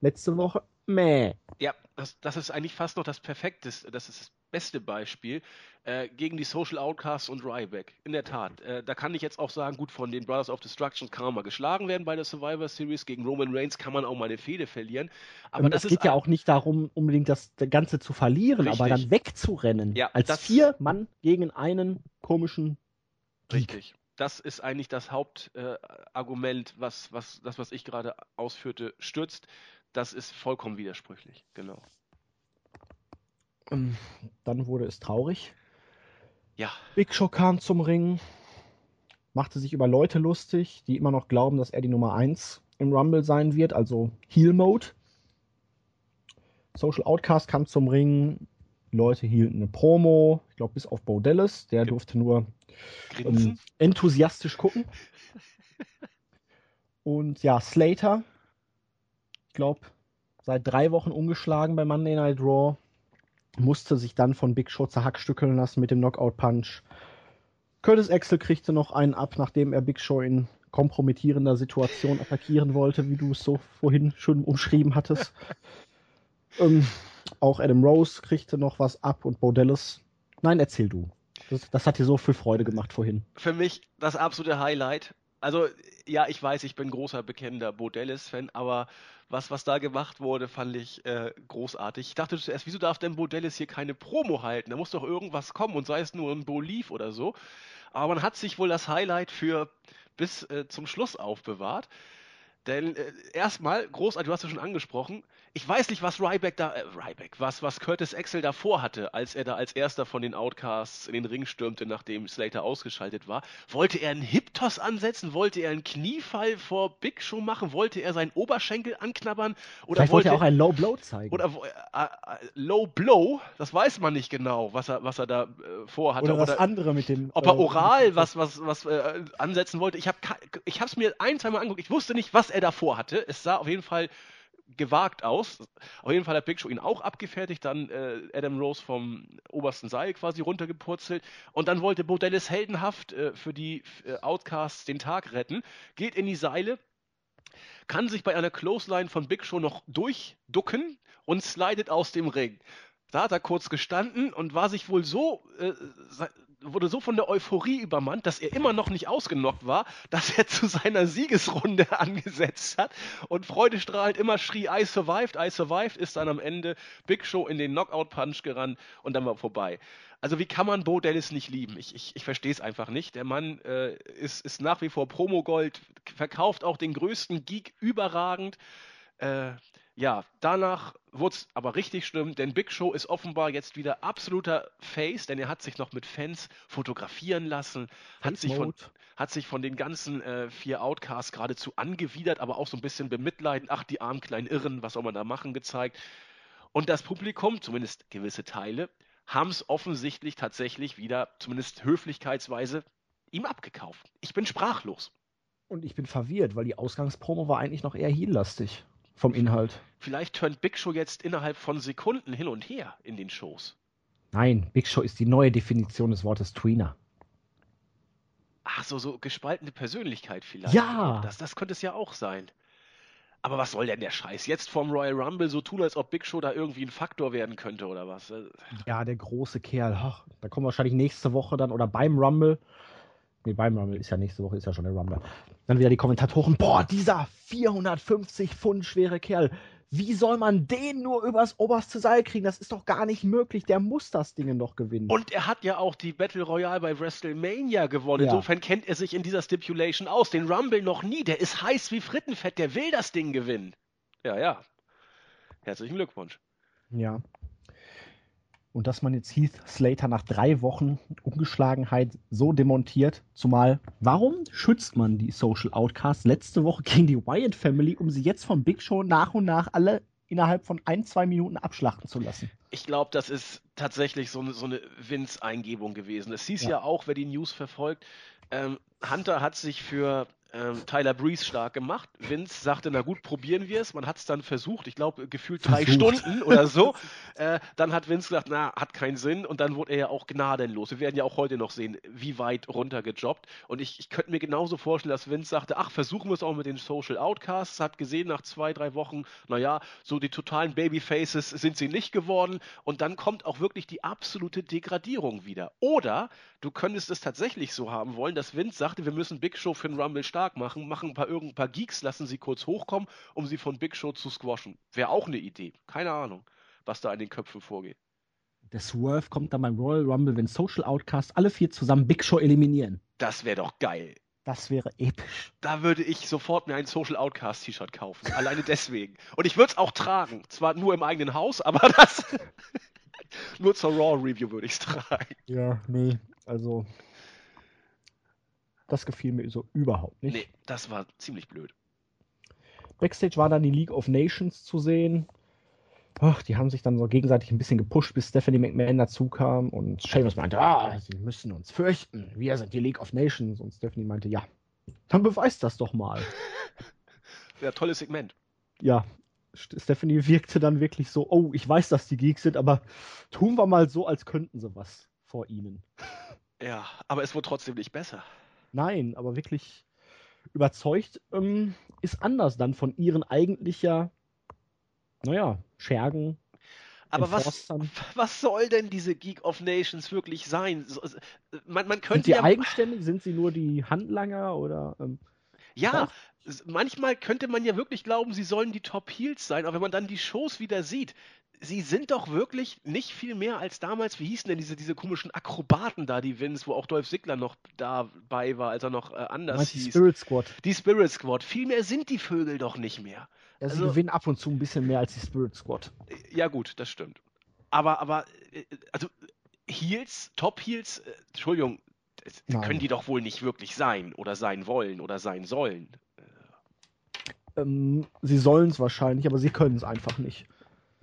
Letzte Woche, meh. Ja, das, das ist eigentlich fast noch das perfekte, das ist das beste Beispiel äh, gegen die Social Outcasts und Ryback. In der Tat. Äh, da kann ich jetzt auch sagen, gut, von den Brothers of Destruction kann man mal geschlagen werden bei der Survivor Series. Gegen Roman Reigns kann man auch mal eine Fehde verlieren. Aber das, das geht ja auch nicht darum, unbedingt das Ganze zu verlieren, richtig. aber dann wegzurennen. Ja, als vier Mann gegen einen komischen. Richtig das ist eigentlich das Hauptargument, äh, was, was das, was ich gerade ausführte, stützt das ist vollkommen widersprüchlich, genau. Ähm, dann wurde es traurig. Ja. Big Show kam zum Ring, machte sich über Leute lustig, die immer noch glauben, dass er die Nummer 1 im Rumble sein wird, also Heal Mode. Social Outcast kam zum Ring, Leute hielten eine Promo, ich glaube bis auf Bo Dallas, der durfte nur ähm, enthusiastisch gucken. [laughs] Und ja, Slater glaube, seit drei Wochen ungeschlagen bei Monday Night Raw. Musste sich dann von Big Show zerhackstückeln lassen mit dem Knockout Punch. Curtis Axel kriegte noch einen ab, nachdem er Big Show in kompromittierender Situation attackieren wollte, wie du es so vorhin schon umschrieben hattest. [laughs] ähm, auch Adam Rose kriegte noch was ab und Bo Dallas. Nein, erzähl du. Das, das, hat dir so viel Freude gemacht vorhin. Für mich das absolute Highlight Also, ja, ich weiß, ich bin großer, bekennender Bo Dallas-Fan, aber was, was da gemacht wurde, fand ich äh, großartig. Ich dachte zuerst, wieso darf denn Bo Dallas hier keine Promo halten? Da muss doch irgendwas kommen und sei es nur ein Bo Leaf oder so. Aber man hat sich wohl das Highlight für bis äh, zum Schluss aufbewahrt. Denn äh, erstmal, großartig, du hast es schon angesprochen, ich weiß nicht, was Ryback da, äh, Ryback, was, was Curtis Axel davor hatte, als er da als erster von den Outcasts in den Ring stürmte, nachdem Slater ausgeschaltet war. Wollte er einen Hip-Toss ansetzen? Wollte er einen Kniefall vor Big Show machen? Wollte er seinen Oberschenkel anknabbern? Oder Vielleicht wollte er auch einen Low Blow zeigen. Oder äh, äh, Low Blow, das weiß man nicht genau, was er, was er da äh, vorhatte. Oder was oder, andere mit dem. Ob er äh, oral was, was, was äh, ansetzen wollte. Ich habe ich es mir ein, zweimal angeguckt. Ich wusste nicht, was er davor hatte. Es sah auf jeden Fall gewagt aus. Auf jeden Fall hat Big Show ihn auch abgefertigt, dann äh, Adam Rose vom obersten Seil quasi runtergepurzelt und dann wollte Bo Dallas heldenhaft äh, für die äh, Outcasts den Tag retten, geht in die Seile, kann sich bei einer Clothesline von Big Show noch durchducken und slidet aus dem Ring. Da hat er kurz gestanden und war sich wohl so äh, wurde so von der Euphorie übermannt, dass er immer noch nicht ausgenockt war, dass er zu seiner Siegesrunde [laughs] angesetzt hat und freudestrahlend immer schrie, I survived, I survived, ist dann am Ende Big Show in den Knockout-Punch gerannt und dann war vorbei. Also wie kann man Bo Dallas nicht lieben? Ich, ich, ich verstehe es einfach nicht. Der Mann äh, ist, ist nach wie vor Promo-Gold, verkauft auch den größten Geek überragend. Äh, ja, danach wurde es aber richtig schlimm, denn Big Show ist offenbar jetzt wieder absoluter Face, denn er hat sich noch mit Fans fotografieren lassen, hat sich, von, hat sich von den ganzen äh, vier Outcasts geradezu angewidert, aber auch so ein bisschen bemitleidend, ach, die armen kleinen Irren, was soll man da machen, gezeigt. Und das Publikum, zumindest gewisse Teile, haben es offensichtlich tatsächlich wieder, zumindest höflichkeitsweise, ihm abgekauft. Ich bin sprachlos. Und ich bin verwirrt, weil die Ausgangspromo war eigentlich noch eher heel-lastig vom Inhalt. Vielleicht turnt Big Show jetzt innerhalb von Sekunden hin und her in den Shows. Nein, Big Show ist die neue Definition des Wortes Tweener. Ach so, so gespaltene Persönlichkeit vielleicht. Ja. Das, das könnte es ja auch sein. Aber was soll denn der Scheiß? Jetzt vom Royal Rumble so tun, als ob Big Show da irgendwie ein Faktor werden könnte oder was? Ja, der große Kerl. Ach, da kommen wahrscheinlich nächste Woche dann oder beim Rumble Nee, beim Rumble ist ja nächste Woche, ist ja schon der Rumble. Dann wieder die Kommentatoren, boah, dieser 450 Pfund schwere Kerl, wie soll man den nur übers oberste Seil kriegen? Das ist doch gar nicht möglich. Der muss das Ding noch gewinnen. Und er hat ja auch die Battle Royale bei WrestleMania gewonnen. Ja. Insofern kennt er sich in dieser Stipulation aus. Den Rumble noch nie. Der ist heiß wie Frittenfett. Der will das Ding gewinnen. Ja, ja. Herzlichen Glückwunsch. Ja und dass man jetzt Heath Slater nach drei Wochen Ungeschlagenheit so demontiert. Zumal, warum schützt man die Social Outcasts letzte Woche gegen die Wyatt Family, um sie jetzt von Big Show nach und nach alle innerhalb von ein, zwei Minuten abschlachten zu lassen? Ich glaube, das ist tatsächlich so eine, so eine Vince-Eingebung gewesen. Es hieß ja. ja. auch, wer die News verfolgt, ähm, Hunter hat sich für ähm, Tyler Breeze stark gemacht. Vince sagte, na gut, probieren wir es. Man hat es dann versucht, ich glaube, gefühlt drei versucht. Stunden oder [laughs] so. äh, dann hat Vince gesagt, na, hat keinen Sinn. Und dann wurde er ja auch gnadenlos. Wir werden ja auch heute noch sehen, wie weit runtergejobbt. Und ich, ich könnte mir genauso vorstellen, dass Vince sagte, ach, versuchen wir es auch mit den Social Outcasts. Hat gesehen nach zwei, drei Wochen, naja, so die totalen Babyfaces sind sie nicht geworden. Und dann kommt auch wirklich die absolute Degradierung wieder. Oder du könntest es tatsächlich so haben wollen, dass Vince sagte, wir müssen Big Show für den Rumble starten stark machen, machen ein paar, irgendein paar Geeks, lassen sie kurz hochkommen, um sie von Big Show zu squashen. Wäre auch eine Idee. Keine Ahnung, was da in den Köpfen vorgeht. Der Swerve kommt dann beim Royal Rumble, wenn Social Outcast alle vier zusammen Big Show eliminieren. Das wäre doch geil. Das wäre episch. Da würde ich sofort mir ein Social Outcast T-Shirt kaufen. Alleine deswegen. Und ich würde es auch tragen. Zwar nur im eigenen Haus, aber das. [laughs] nur zur Raw Review würde ich es tragen. Ja, nee. Also, das gefiel mir so überhaupt nicht. Nee, das war ziemlich blöd. Backstage war dann die League of Nations zu sehen. Ach, die haben sich dann so gegenseitig ein bisschen gepusht, bis Stephanie McMahon dazu kam und Sheamus meinte, ah, sie müssen uns fürchten. Wir sind die League of Nations. Und Stephanie meinte, ja, dann beweist das doch mal. [laughs] ja, tolles Segment. Ja, Stephanie wirkte dann wirklich so, oh, ich weiß, dass die Geeks sind, aber tun wir mal so, als könnten sie was vor ihnen. Ja, aber es wurde trotzdem nicht besser. Nein, aber wirklich überzeugt ähm, ist anders dann von ihren eigentlicher, naja, Schergen. Aber was, [laughs] was soll denn diese Geek of Nations wirklich sein? Man, man könnte sind sie ja, eigenständig? Sind sie nur die Handlanger oder? Ähm, ja, manchmal könnte man ja wirklich glauben, sie sollen die Top Heels sein, aber wenn man dann die Shows wieder sieht, sie sind doch wirklich nicht viel mehr als damals, wie hießen denn diese, diese komischen Akrobaten da, die Vince, wo auch Dolph Ziggler noch dabei war, als er noch äh, anders hieß. Die Spirit Squad. Die Spirit Squad. Viel mehr sind die Vögel doch nicht mehr. Ja, sie also, gewinnen ab und zu ein bisschen mehr als die Spirit Squad. Ja gut, das stimmt. Aber, aber, äh, also Heels, Top Heels, äh, Entschuldigung, können die doch wohl nicht wirklich sein oder sein wollen oder sein sollen. Ähm, sie sollen es wahrscheinlich, aber sie können es einfach nicht.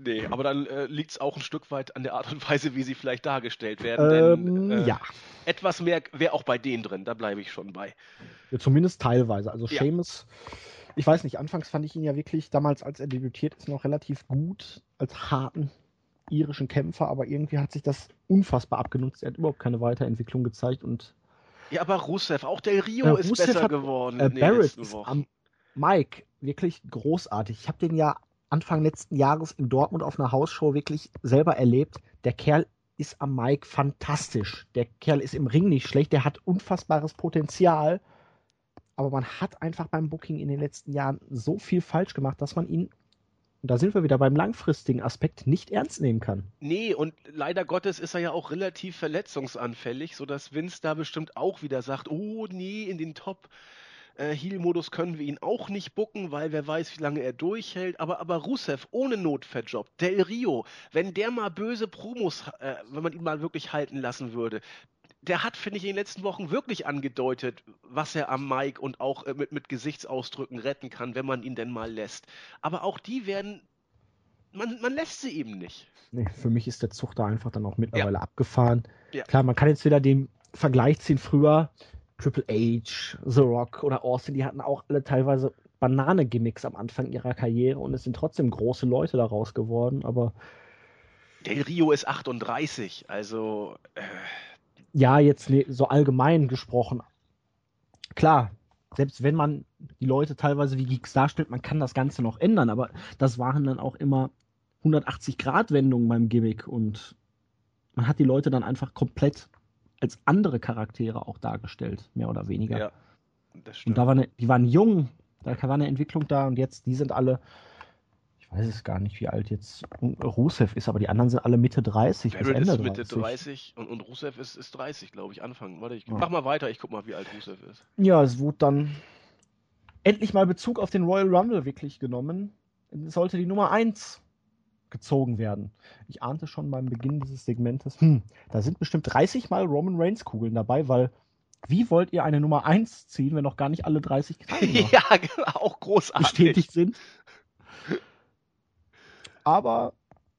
Nee, aber dann äh, liegt es auch ein Stück weit an der Art und Weise, wie sie vielleicht dargestellt werden. Ähm, denn, äh, ja. Etwas mehr wäre auch bei denen drin, da bleibe ich schon bei. Ja, zumindest teilweise. Also ja. Seamus, ich weiß nicht, anfangs fand ich ihn ja wirklich, damals als er debütiert ist, noch relativ gut als harten irischen Kämpfer, aber irgendwie hat sich das unfassbar abgenutzt. Er hat überhaupt keine Weiterentwicklung gezeigt und. Ja, aber Rusev, auch Del Rio äh, ist Rusev besser hat, geworden. Äh, Barrett ist am Mike wirklich großartig. Ich habe den ja Anfang letzten Jahres in Dortmund auf einer Hausshow wirklich selber erlebt. Der Kerl ist am Mike fantastisch. Der Kerl ist im Ring nicht schlecht, der hat unfassbares Potenzial. Aber man hat einfach beim Booking in den letzten Jahren so viel falsch gemacht, dass man ihn und da sind wir wieder beim langfristigen Aspekt, nicht ernst nehmen kann. Nee, und leider Gottes ist er ja auch relativ verletzungsanfällig, sodass Vince da bestimmt auch wieder sagt, oh nee, in den Top äh, Heal-Modus können wir ihn auch nicht bucken, weil wer weiß, wie lange er durchhält. Aber, aber Rusev ohne Notfalljob, Del Rio, wenn der mal böse Promos, äh, wenn man ihn mal wirklich halten lassen würde, der hat, finde ich, in den letzten Wochen wirklich angedeutet, was er am Mic und auch äh, mit, mit Gesichtsausdrücken retten kann, wenn man ihn denn mal lässt. Aber auch die werden, man, man lässt sie eben nicht. Nee, für mich ist der Zug da einfach dann auch mittlerweile ja. abgefahren. Ja. Klar, man kann jetzt wieder den Vergleich ziehen früher. Triple H, The Rock oder Austin, die hatten auch alle teilweise Banane-Gimmicks am Anfang ihrer Karriere und es sind trotzdem große Leute daraus geworden, aber. Del Rio ist 38, also. Äh... Ja, jetzt so allgemein gesprochen. Klar, selbst wenn man die Leute teilweise wie Geeks darstellt, man kann das Ganze noch ändern, aber das waren dann auch immer 180-Grad-Wendungen beim Gimmick und man hat die Leute dann einfach komplett als andere Charaktere auch dargestellt, mehr oder weniger. Ja, das stimmt. Und da war eine, die waren jung, da war eine Entwicklung da und jetzt, die sind alle, ich weiß es gar nicht, wie alt jetzt Rusev ist, aber die anderen sind alle Mitte 30 Barrett bis Ende ist Mitte 30, 30 und, und Rusev ist, ist 30, glaube ich, Anfang. Warte, ich ja. mach mal weiter, ich guck mal, wie alt Rusev ist. Ja, es wurde dann endlich mal Bezug auf den Royal Rumble wirklich genommen. Es sollte die Nummer 1 gezogen werden. Ich ahnte schon beim Beginn dieses Segmentes, hm, da sind bestimmt 30 Mal Roman Reigns Kugeln dabei, weil wie wollt ihr eine Nummer 1 ziehen, wenn noch gar nicht alle 30 [laughs] ja, auch großartig. bestätigt sind? Aber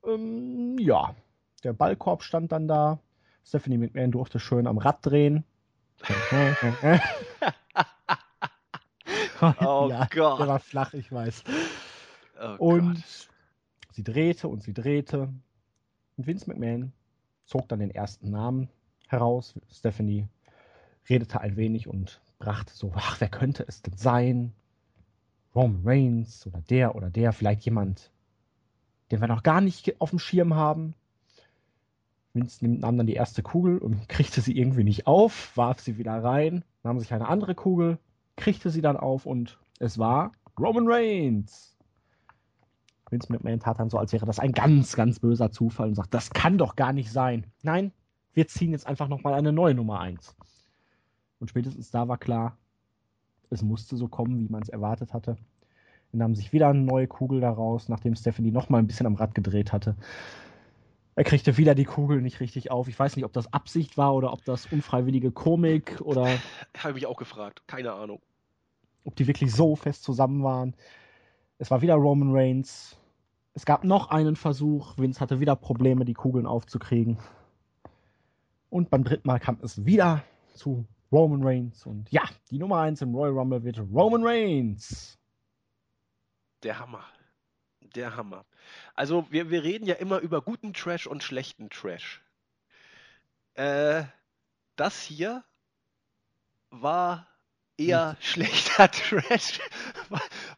ähm, ja, der Ballkorb stand dann da. Stephanie McMahon durfte schön am Rad drehen. [laughs] [laughs] oh ja, Gott. Der war flach, ich weiß. Oh und Gott. Sie drehte und sie drehte. Und Vince McMahon zog dann den ersten Namen heraus. Stephanie redete ein wenig und brachte so, ach, wer könnte es denn sein? Roman Reigns oder der oder der, vielleicht jemand, den wir noch gar nicht auf dem Schirm haben. Vince nahm dann die erste Kugel und [laughs] kriegte sie irgendwie nicht auf, warf sie wieder rein, nahm sich eine andere Kugel, kriegte sie dann auf und es war Roman Reigns. Vince McMahon tat dann so, als wäre das ein ganz, ganz böser Zufall und sagt, das kann doch gar nicht sein. Nein, wir ziehen jetzt einfach nochmal eine neue Nummer 1. Und spätestens da war klar, es musste so kommen, wie man es erwartet hatte. Dann nahm sich wieder eine neue Kugel daraus, nachdem Stephanie nochmal ein bisschen am Rad gedreht hatte. Er kriegte wieder die Kugel nicht richtig auf. Ich weiß nicht, ob das Absicht war oder ob das unfreiwillige Komik oder. [laughs] Habe ich auch gefragt. Keine Ahnung. Ob die wirklich so fest zusammen waren. Es war wieder Roman Reigns. Es gab noch einen Versuch. Vince hatte wieder Probleme, die Kugeln aufzukriegen. Und beim dritten Mal kam es wieder zu Roman Reigns. Und ja, die Nummer 1 im Royal Rumble wird Roman Reigns. Der Hammer. Der Hammer. Also, wir, wir reden ja immer über guten Trash und schlechten Trash. Äh, das hier war eher schlechter [laughs] Trash,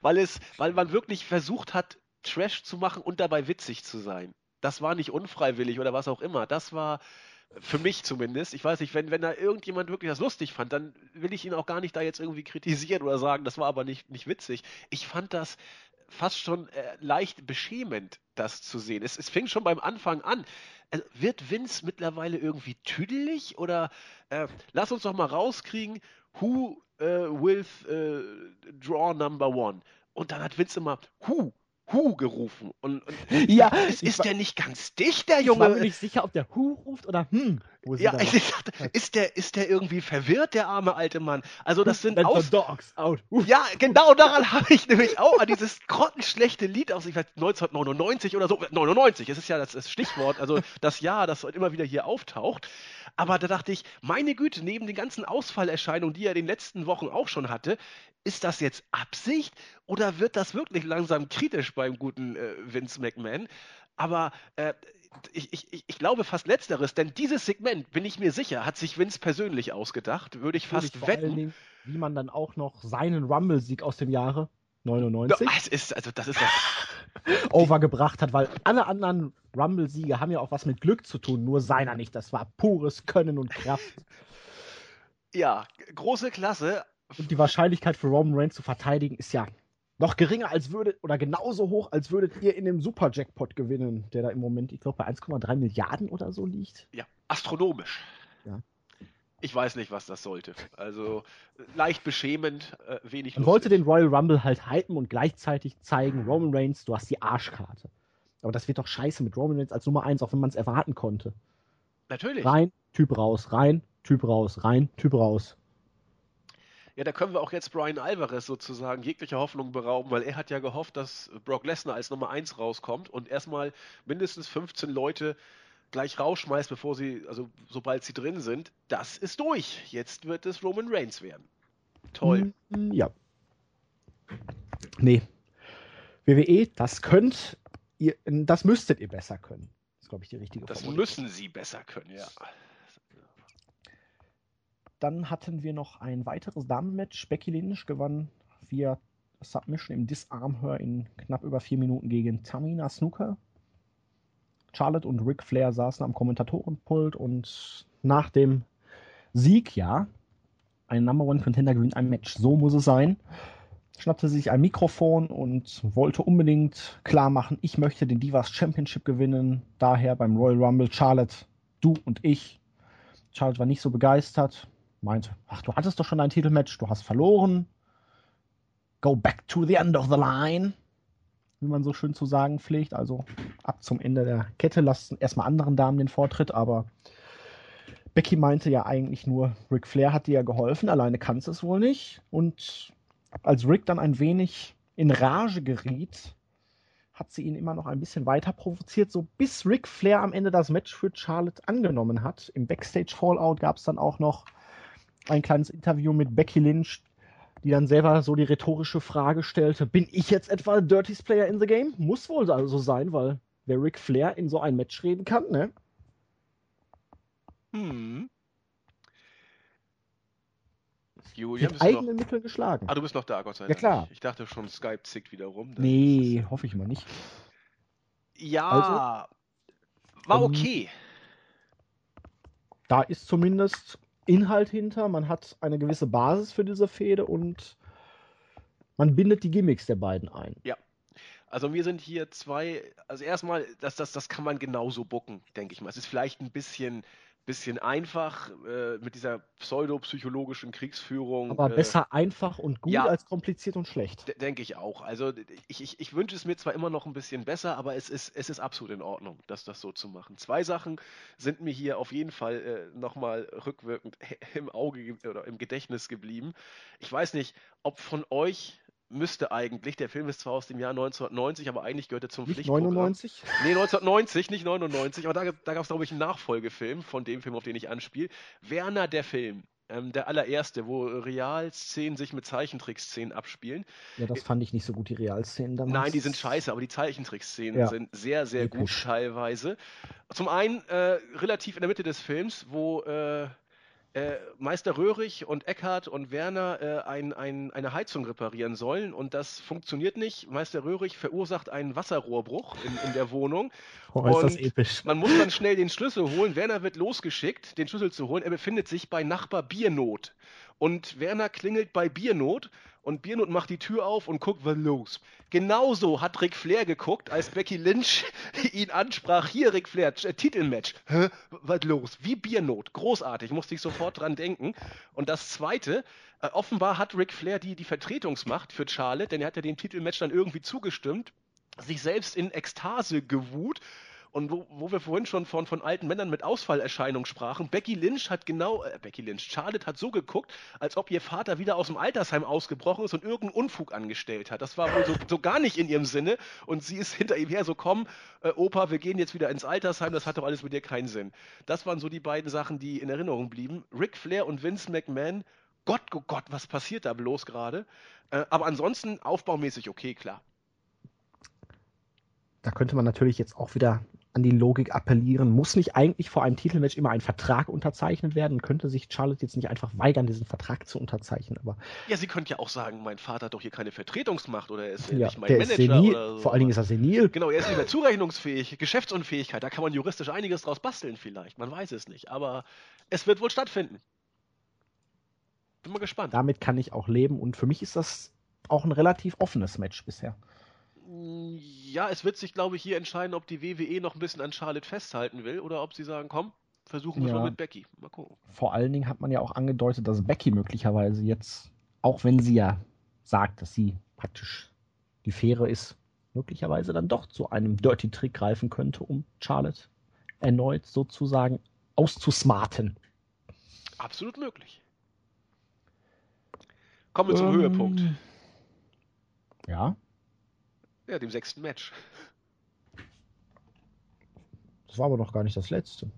weil es, weil man wirklich versucht hat, Trash zu machen und dabei witzig zu sein. Das war nicht unfreiwillig oder was auch immer. Das war für mich zumindest. Ich weiß nicht, wenn, wenn da irgendjemand wirklich das lustig fand, dann will ich ihn auch gar nicht da jetzt irgendwie kritisieren oder sagen, das war aber nicht, nicht witzig. Ich fand das fast schon äh, leicht beschämend, das zu sehen. Es, es fing schon beim Anfang an. Also, wird Vince mittlerweile irgendwie tüdelig oder äh, lass uns doch mal rauskriegen, who uh, will uh, draw number one? Und dann hat Vince immer who Hu gerufen. Und, und ja, ist, ist der nicht ganz dicht, der Junge? Ich war mir nicht sicher, ob der Hu ruft oder hm. Ja, [laughs] ich dachte, ist der, ist der irgendwie verwirrt, der arme alte Mann? Also das sind aus Dogs out. Ja, genau daran habe ich nämlich auch an dieses grottenschlechte Lied aus, ich weiß, 1999 oder so. 99, es ist ja das, das Stichwort, also das Jahr, das immer wieder hier auftaucht. Aber da dachte ich, meine Güte, neben den ganzen Ausfallerscheinungen, die er in den letzten Wochen auch schon hatte, ist das jetzt Absicht oder wird das wirklich langsam kritisch beim guten äh, Vince McMahon? Aber äh, ich, ich, ich glaube fast letzteres, denn dieses Segment, bin ich mir sicher, hat sich Vince persönlich ausgedacht, würde ich fast vor wetten. Allen Dingen, wie man dann auch noch seinen Rumble-Sieg aus dem Jahre 99 das ist, also das ist das [laughs] overgebracht hat, weil alle anderen Rumble-Siege haben ja auch was mit Glück zu tun, nur seiner nicht. Das war pures Können und Kraft. Ja, große Klasse. Und die Wahrscheinlichkeit für Roman Reigns zu verteidigen ist ja noch geringer als würdet, oder genauso hoch, als würdet ihr in dem Super-Jackpot gewinnen, der da im Moment, ich glaube, bei 1,3 Milliarden oder so liegt. Ja, astronomisch. Ja. Ich weiß nicht, was das sollte. Also leicht beschämend, äh, wenig Man wollte den Royal Rumble halt hypen und gleichzeitig zeigen, Roman Reigns, du hast die Arschkarte. Aber das wird doch scheiße mit Roman Reigns als Nummer 1, auch wenn man es erwarten konnte. Natürlich. Rein, Typ raus, rein, Typ raus, rein, Typ raus. Ja, da können wir auch jetzt Brian Alvarez sozusagen jegliche Hoffnung berauben, weil er hat ja gehofft, dass Brock Lesnar als Nummer 1 rauskommt und erstmal mindestens 15 Leute gleich rausschmeißt, bevor sie, also sobald sie drin sind. Das ist durch. Jetzt wird es Roman Reigns werden. Toll. Mm, Ja. Nee. WWE, das könnt ihr, das müsstet ihr besser können. Das ist, glaube ich, die richtige Das Formulierung. müssen sie besser können, ja. Dann hatten wir noch ein weiteres Damenmatch. Becky Lynch gewann via Submission im Disarm Her in knapp über vier Minuten gegen Tamina Snooker. Charlotte und Ric Flair saßen am Kommentatorenpult und nach dem Sieg, ja, ein Number One Contender gewinnt ein Match. So muss es sein. Schnappte sich ein Mikrofon und wollte unbedingt klar machen, ich möchte den Divas Championship gewinnen. Daher beim Royal Rumble Charlotte, du und ich. Charlotte war nicht so begeistert, meinte, ach, du hattest doch schon ein Titelmatch, du hast verloren. Go back to the end of the line, wie man so schön zu sagen pflegt. Also ab zum Ende der Kette lassen erstmal anderen Damen den Vortritt, aber Becky meinte ja eigentlich nur, Ric Flair hat dir ja geholfen, alleine kannst es wohl nicht. Und als Rick dann ein wenig in Rage geriet, hat sie ihn immer noch ein bisschen weiter provoziert, so bis Ric Flair am Ende das Match für Charlotte angenommen hat. Im Backstage Fallout gab es dann auch noch ein kleines Interview mit Becky Lynch, die dann selber so die rhetorische Frage stellte: Bin ich jetzt etwa Dirty's Player in the Game? Muss wohl also sein, weil wer Ric Flair in so ein Match reden kann, ne? Hm. Julian, Mit du noch? eigenen Mitteln geschlagen. Ah, du bist noch da, Gott sei Ja, Dank. klar. Ich dachte schon, Skype zickt wieder rum. Nee, ist hoffe ich mal nicht. Ja, Also, war ähm, okay. Da ist zumindest Inhalt hinter, man hat eine gewisse Basis für diese Fehde und man bindet die Gimmicks der beiden ein. Also wir sind hier zwei, also erstmal, das, das, das kann man genauso bucken, denke ich mal. Es ist vielleicht ein bisschen, bisschen einfach äh, mit dieser pseudopsychologischen Kriegsführung. Aber äh, besser einfach und gut ja. als kompliziert und schlecht. Denke ich auch. Also ich, ich, ich wünsche es mir zwar immer noch ein bisschen besser, aber es ist, es ist absolut in Ordnung, das, das so zu machen. Zwei Sachen sind mir hier auf jeden Fall äh, nochmal rückwirkend [laughs] im Auge ge- oder im Gedächtnis geblieben. Ich weiß nicht, ob von euch müsste eigentlich, der Film ist zwar aus dem Jahr 1990, aber eigentlich gehört er zum Nicht Pflichtprogramm. 99? Nee, 1990, nicht 99, aber da, da gab es, glaube ich, einen Nachfolgefilm von dem Film, auf den ich anspiele. Werner der Film. Ähm, der allererste, wo Realszenen sich mit Zeichentrickszenen abspielen. Ja, das fand ich nicht so gut, die Realszenen damals. Nein, die sind scheiße, aber die Zeichentrickszenen Ja. sind sehr, sehr gut Episch. teilweise. Zum einen äh, relativ in der Mitte des Films, wo äh, äh, Meister Röhrig und Eckhart und Werner äh, ein, ein, eine Heizung reparieren sollen und das funktioniert nicht. Meister Röhrig verursacht einen Wasserrohrbruch in, in der Wohnung. [laughs] Oh, ist das episch. Man muss dann schnell den Schlüssel holen. Werner wird losgeschickt, den Schlüssel zu holen. Er befindet sich bei Nachbar Biernot. Und Werner klingelt bei Biernot und Biernot macht die Tür auf und guckt, was los. Genauso hat Ric Flair geguckt, als Becky Lynch [laughs] ihn ansprach. Hier, Ric Flair, äh, Titelmatch. Hä? Was los? Wie Biernot. Großartig, musste ich sofort dran denken. Und das Zweite, äh, offenbar hat Ric Flair die, die Vertretungsmacht für Charlotte, denn er hat ja dem Titelmatch dann irgendwie zugestimmt, sich selbst in Ekstase gewut und wo, wo wir vorhin schon von, von alten Männern mit Ausfallerscheinungen sprachen, Becky Lynch hat genau, äh, Becky Lynch, Charlotte hat so geguckt, als ob ihr Vater wieder aus dem Altersheim ausgebrochen ist und irgendeinen Unfug angestellt hat. Das war wohl so, so gar nicht in ihrem Sinne. Und sie ist [laughs] hinter ihm her so, komm, äh, Opa, wir gehen jetzt wieder ins Altersheim, das hat doch alles mit dir keinen Sinn. Das waren so die beiden Sachen, die in Erinnerung blieben. Ric Flair und Vince McMahon, Gott, oh Gott, was passiert da bloß gerade? Äh, aber ansonsten aufbaumäßig okay, klar. Da könnte man natürlich jetzt auch wieder an die Logik appellieren. Muss nicht eigentlich vor einem Titelmatch immer ein Vertrag unterzeichnet werden? Könnte sich Charlotte jetzt nicht einfach weigern, diesen Vertrag zu unterzeichnen? Aber ja, sie könnte ja auch sagen, mein Vater hat doch hier keine Vertretungsmacht oder er ist ja, nicht mein der Manager ist senil, oder so. Vor allen Dingen ist er senil. Genau, er ist nicht mehr zurechnungsfähig, Geschäftsunfähigkeit, da kann man juristisch einiges draus basteln vielleicht, man weiß es nicht, aber es wird wohl stattfinden. Bin mal gespannt. Damit kann ich auch leben und für mich ist das auch ein relativ offenes Match bisher. Ja, es wird sich, glaube ich, hier entscheiden, ob die WWE noch ein bisschen an Charlotte festhalten will oder ob sie sagen, komm, versuchen wir Ja. schon mit Becky. Mal gucken. Vor allen Dingen hat man ja auch angedeutet, dass Becky möglicherweise jetzt, auch wenn sie ja sagt, dass sie praktisch die Fähre ist, möglicherweise dann doch zu einem Dirty Trick greifen könnte, um Charlotte erneut sozusagen auszusmarten. Absolut möglich. Kommen wir zum Ähm, Höhepunkt. Ja, Ja, dem sechsten Match. das war aber noch gar nicht das letzte.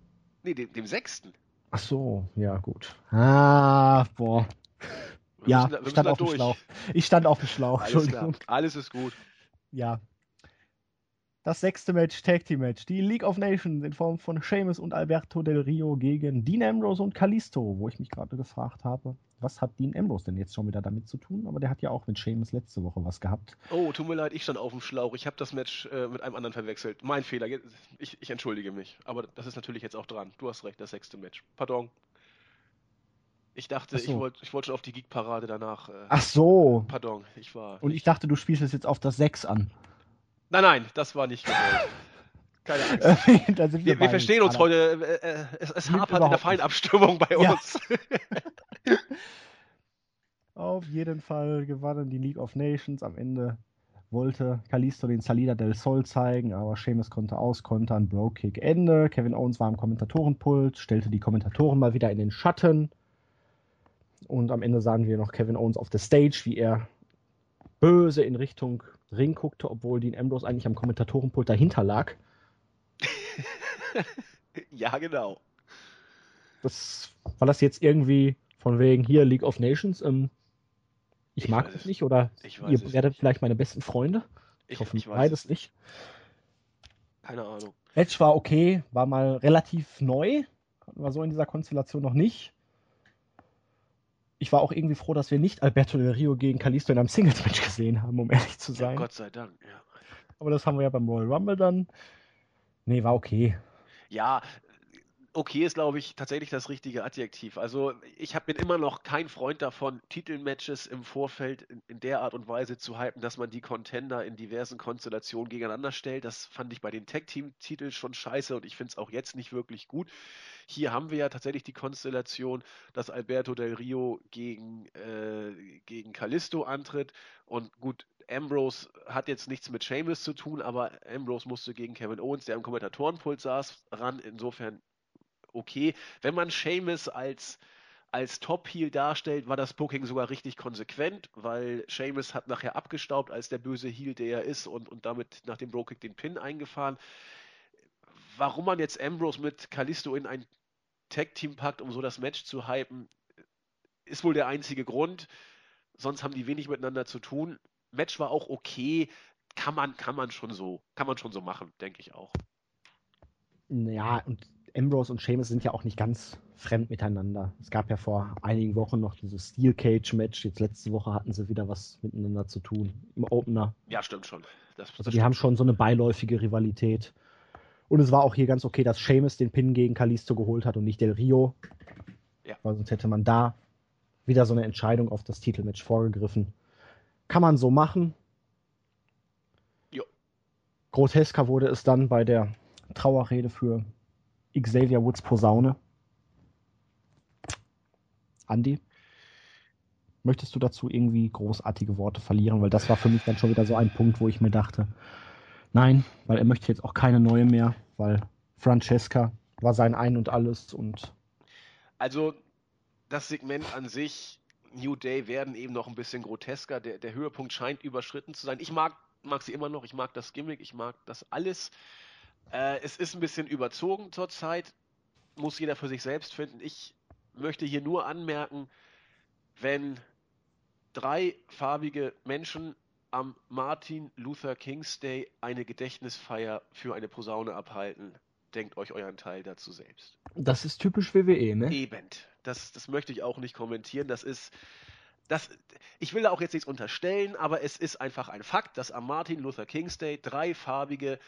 Nee, dem, dem sechsten. Ach so, ja gut. Ah, boah. Wir Ja, müssen ich stand auf dem. Schlauch. Ich stand auf dem Schlauch, Alles klar. Entschuldigung. Alles ist gut. Ja. Das sechste Match, Tag Team Match. Die League of Nations in Form von Sheamus und Alberto Del Rio gegen Dean Ambrose und Kalisto, wo ich mich gerade gefragt habe, was hat Dean Ambrose denn jetzt schon wieder damit zu tun? Aber der hat ja auch mit Sheamus letzte Woche was gehabt. Oh, tut mir leid, ich stand auf dem Schlauch. Ich habe das Match äh, mit einem anderen verwechselt. Mein Fehler. Ich, ich entschuldige mich. Aber das ist natürlich jetzt auch dran. Du hast recht, das sechste Match. Pardon. Ich dachte, Ach so. ich wollte ich wollt schon auf die Geek-Parade danach. Äh, Ach so. Pardon, ich war. Und ich dachte, du spielst es jetzt auf das 6 an. Nein, nein, das war nicht gewollt. [laughs] Keine Angst. Wir, wir verstehen uns gerade. heute. Äh, äh, es es hapert in der. Feinabstimmung bei Ja. [laughs] Auf jeden Fall gewannen die League of Nations. Am Ende wollte Kalisto den Salida del Sol zeigen, aber Sheamus konnte auskontern. Bro-Kick Ende. Kevin Owens war am Kommentatorenpult, stellte die Kommentatoren mal wieder in den Schatten. Und am Ende sahen wir noch Kevin Owens auf der Stage, wie er böse in Richtung Ring guckte, obwohl Dean Ambrose eigentlich am Kommentatorenpult dahinter lag. [laughs] ja, genau. Das, war das jetzt irgendwie von wegen hier League of Nations? Ähm, ich, Ich mag es- nicht oder ihr werdet nicht. vielleicht meine besten Freunde? Ich, Ich, hoffe ich beides es nicht. Keine Ahnung. Match war okay, war mal relativ neu. Hatten wir so in dieser Konstellation noch nicht. Ich war auch irgendwie froh, dass wir nicht Alberto Del Rio gegen Kalisto in einem Singles-Match gesehen haben, um ehrlich zu Ja, sein. Gott sei Dank, ja. Aber das haben wir ja beim Royal Rumble dann. Nee, war okay. Ja, okay ist, glaube ich, tatsächlich das richtige Adjektiv. Also ich hab, bin immer noch kein Freund davon, Titelmatches im Vorfeld in, in der Art und Weise zu hypen, dass man die Contender in diversen Konstellationen gegeneinander stellt. Das fand ich bei den Tag-Team-Titeln schon scheiße und ich finde es auch jetzt nicht wirklich gut. Hier haben wir ja tatsächlich die Konstellation, dass Alberto Del Rio gegen, äh, gegen Kalisto antritt und gut, Ambrose hat jetzt nichts mit Sheamus zu tun, aber Ambrose musste gegen Kevin Owens, der im Kommentatorenpult saß, ran. Insofern okay. Wenn man Sheamus als, als Top-Heel darstellt, war das Booking sogar richtig konsequent, weil Sheamus hat nachher abgestaubt als der böse Heel, der er ist und, und damit nach dem Bro-Kick den Pin eingefahren. Warum man jetzt Ambrose mit Kalisto in ein Tag-Team packt, um so das Match zu hypen, ist wohl der einzige Grund. Sonst haben die wenig miteinander zu tun. Match war auch okay. Kann man, kann man schon so, kann man schon so machen, denke ich auch. Ja, und Ambrose und Sheamus sind ja auch nicht ganz fremd miteinander. Es gab ja vor einigen Wochen noch dieses Steel Cage Match. Jetzt letzte Woche hatten sie wieder was miteinander zu tun im Opener. Ja, stimmt schon. Das, also die haben schon so eine beiläufige Rivalität. Und es war auch hier ganz okay, dass Sheamus den Pin gegen Kalisto geholt hat und nicht Del Rio. Ja. Weil sonst hätte man da wieder so eine Entscheidung auf das Titelmatch vorgegriffen. Kann man so machen. Jo. Grotesker wurde es dann bei der Trauerrede für Xavier Woods Posaune. Andy, möchtest du dazu irgendwie großartige Worte verlieren? Weil das war für mich dann schon wieder so ein Punkt, wo ich mir dachte, nein, weil er möchte jetzt auch keine neue mehr, weil Francesca war sein Ein und Alles und. Also, das Segment an sich, New Day, werden eben noch ein bisschen grotesker. Der, der Höhepunkt scheint überschritten zu sein. Ich mag, mag sie immer noch, ich mag das Gimmick, ich mag das alles. Äh, es ist ein bisschen überzogen zurzeit, muss jeder für sich selbst finden. Ich möchte hier nur anmerken, wenn drei farbige Menschen am Martin Luther King's Day eine Gedächtnisfeier für eine Posaune abhalten, denkt euch euren Teil dazu selbst. Das ist typisch WWE, ne? Eben. Das, das möchte ich auch nicht kommentieren. Das ist, das, ich will da auch jetzt nichts unterstellen, aber es ist einfach ein Fakt, dass am Martin Luther King's Day drei farbige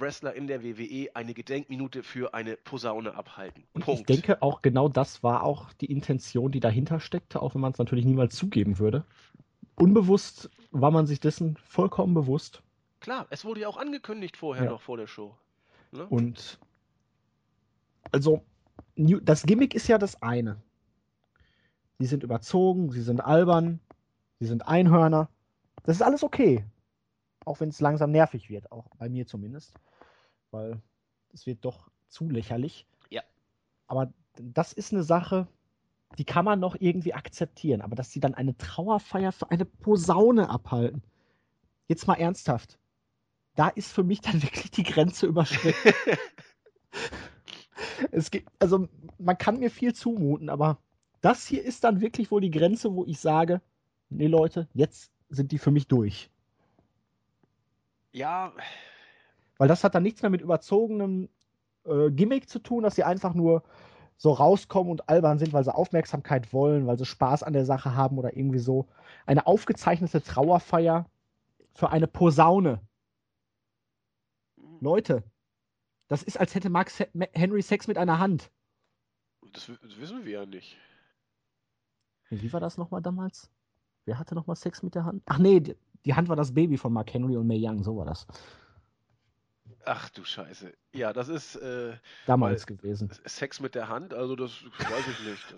Wrestler in der WWE eine Gedenkminute für eine Posaune abhalten. Punkt. Ich denke auch genau das war auch die Intention, die dahinter steckte, auch wenn man es natürlich niemals zugeben würde. Unbewusst war man sich dessen vollkommen bewusst. Klar, es wurde ja auch angekündigt vorher ja. noch vor der Show. Ne? Und also das Gimmick ist ja das eine. Sie sind überzogen, sie sind albern, sie sind Einhörner. Das ist alles okay. Auch wenn es langsam nervig wird, auch bei mir zumindest. Weil es wird doch zu lächerlich. Ja. Aber das ist eine Sache, die kann man noch irgendwie akzeptieren. Aber dass sie dann eine Trauerfeier für eine Posaune abhalten. Jetzt mal ernsthaft. Da ist für mich dann [laughs] wirklich die Grenze überschritten. [laughs] es gibt, also man kann mir viel zumuten, aber das hier ist dann wirklich wohl die Grenze, wo ich sage, nee Leute, jetzt sind die für mich durch. Ja. Weil das hat dann nichts mehr mit überzogenem äh, Gimmick zu tun, dass sie einfach nur so rauskommen und albern sind, weil sie Aufmerksamkeit wollen, weil sie Spaß an der Sache haben oder irgendwie so. Eine aufgezeichnete Trauerfeier für eine Posaune. Leute, das ist, als hätte Mark Henry Sex mit einer Hand. Das, das wissen wir ja nicht. Wie war das nochmal damals? Wer hatte nochmal Sex mit der Hand? Ach nee, die, Hand war das Baby von Mark Henry und May Young, so war das. Ach du Scheiße. Ja, das ist äh, damals gewesen. Sex mit der Hand, also das weiß ich nicht.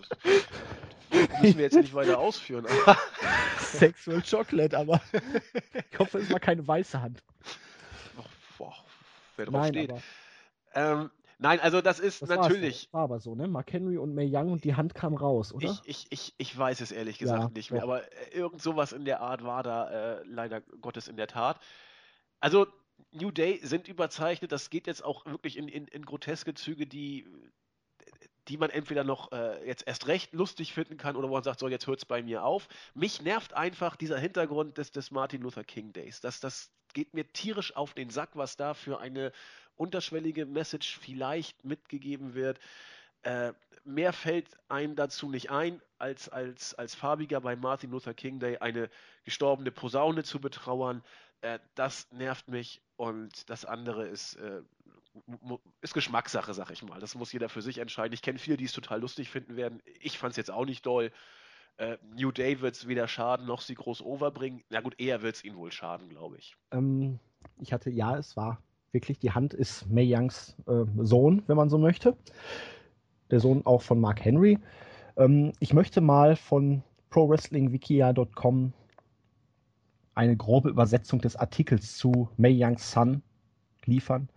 Das [laughs] müssen wir jetzt nicht weiter ausführen. [laughs] Sexual Chocolate, aber [laughs] ich hoffe, es war keine weiße Hand. Boah, wer drauf Nein, steht. Ähm, nenein, also das ist das natürlich. Das war aber so, ne? Mark Henry und May Young und die Hand kam raus, oder? Ich, ich, ich, ich weiß es ehrlich gesagt ja, nicht mehr, doch. aber äh, irgend sowas in der Art war da äh, leider Gottes in der Tat. Also New Day sind überzeichnet, das geht jetzt auch wirklich in, in, in groteske Züge, die, die man entweder noch äh, jetzt erst recht lustig finden kann oder wo man sagt, so jetzt hört es bei mir auf. Mich nervt einfach dieser Hintergrund des, des Martin Luther King Days. Das, das geht mir tierisch auf den Sack, was da für eine unterschwellige Message vielleicht mitgegeben wird. Äh, mehr fällt einem dazu nicht ein, als, als, als Farbiger bei Martin Luther King Day eine gestorbene Posaune zu betrauern. Äh, das nervt mich und das andere ist, äh, ist Geschmackssache, sag ich mal. Das muss jeder für sich entscheiden. Ich kenne viele, die es total lustig finden werden. Ich fand es jetzt auch nicht doll. Äh, New Day wird es weder schaden noch sie groß overbringen. Na gut, eher wird es ihnen wohl schaden, glaube ich. Ähm, ich hatte, ja, es war wirklich, die Hand ist May Youngs äh, Sohn, wenn man so möchte. Der Sohn auch von Mark Henry. Ähm, ich möchte mal von ProWrestlingWikia.com eine grobe Übersetzung des Artikels zu Mei Youngs Son liefern.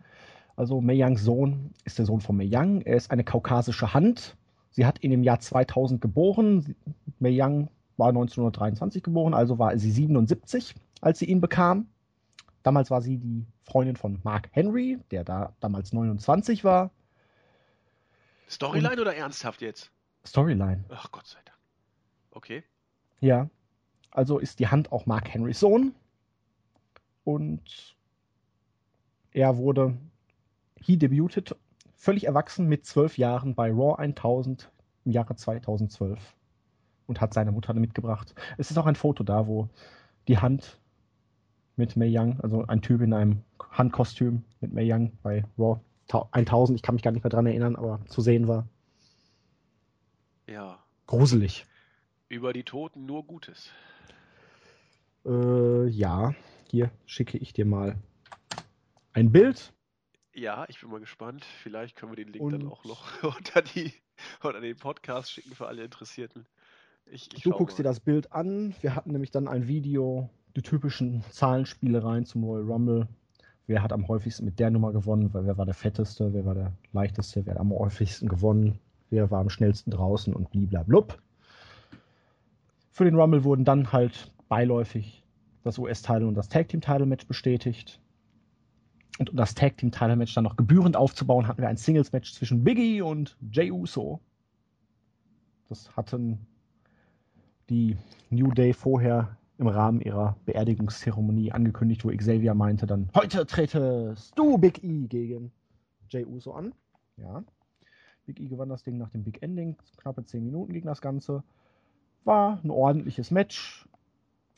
Also Mei Youngs Sohn ist der Sohn von Mei Young. Er ist eine kaukasische Hand. Sie hat ihn im Jahr 2000 geboren. Mei Young war 1923 geboren, also war sie 77, als sie ihn bekam. Damals war sie die Freundin von Mark Henry, der da damals 29 war. Storyline Und oder ernsthaft jetzt? Storyline. Ach Gott sei Dank. Okay. Ja. Also ist die Hand auch Mark Henrys Sohn. Und er wurde, he debuted völlig erwachsen mit zwölf Jahren bei Raw 1000 im Jahre 2012 und hat seine Mutter mitgebracht. Es ist auch ein Foto da, wo die Hand mit Mei Young, also ein Typ in einem Handkostüm mit Mei Young bei Raw 1000, ich kann mich gar nicht mehr dran erinnern, aber zu sehen war. Ja. Gruselig. Über die Toten nur Gutes. Äh, ja, hier schicke ich dir mal ein Bild. Ja, ich bin mal gespannt. Vielleicht können wir den Link Und- dann auch noch [laughs] unter, die, unter den Podcast schicken für alle Interessierten. Ich, ich Du guckst mal. dir das Bild an. Wir hatten nämlich dann ein Video, die typischen Zahlenspielereien zum Royal Rumble. Wer hat am häufigsten mit der Nummer gewonnen? Weil Wer war der fetteste? Wer war der leichteste? Wer hat am häufigsten gewonnen? Wer war am schnellsten draußen? Und bliblablub. Für den Rumble wurden dann halt beiläufig das US-Title und das Tag-Team-Title-Match bestätigt. Und um das Tag-Team-Title-Match dann noch gebührend aufzubauen, hatten wir ein Singles-Match zwischen Biggie und Jay Uso. Das hatten die New Day vorher im Rahmen ihrer Beerdigungszeremonie angekündigt, wo Xavier meinte dann, heute tretest du Big E gegen Jay Uso an. Ja. Big E gewann das Ding nach dem Big Ending. Knappe 10 Minuten ging das Ganze. War ein ordentliches Match.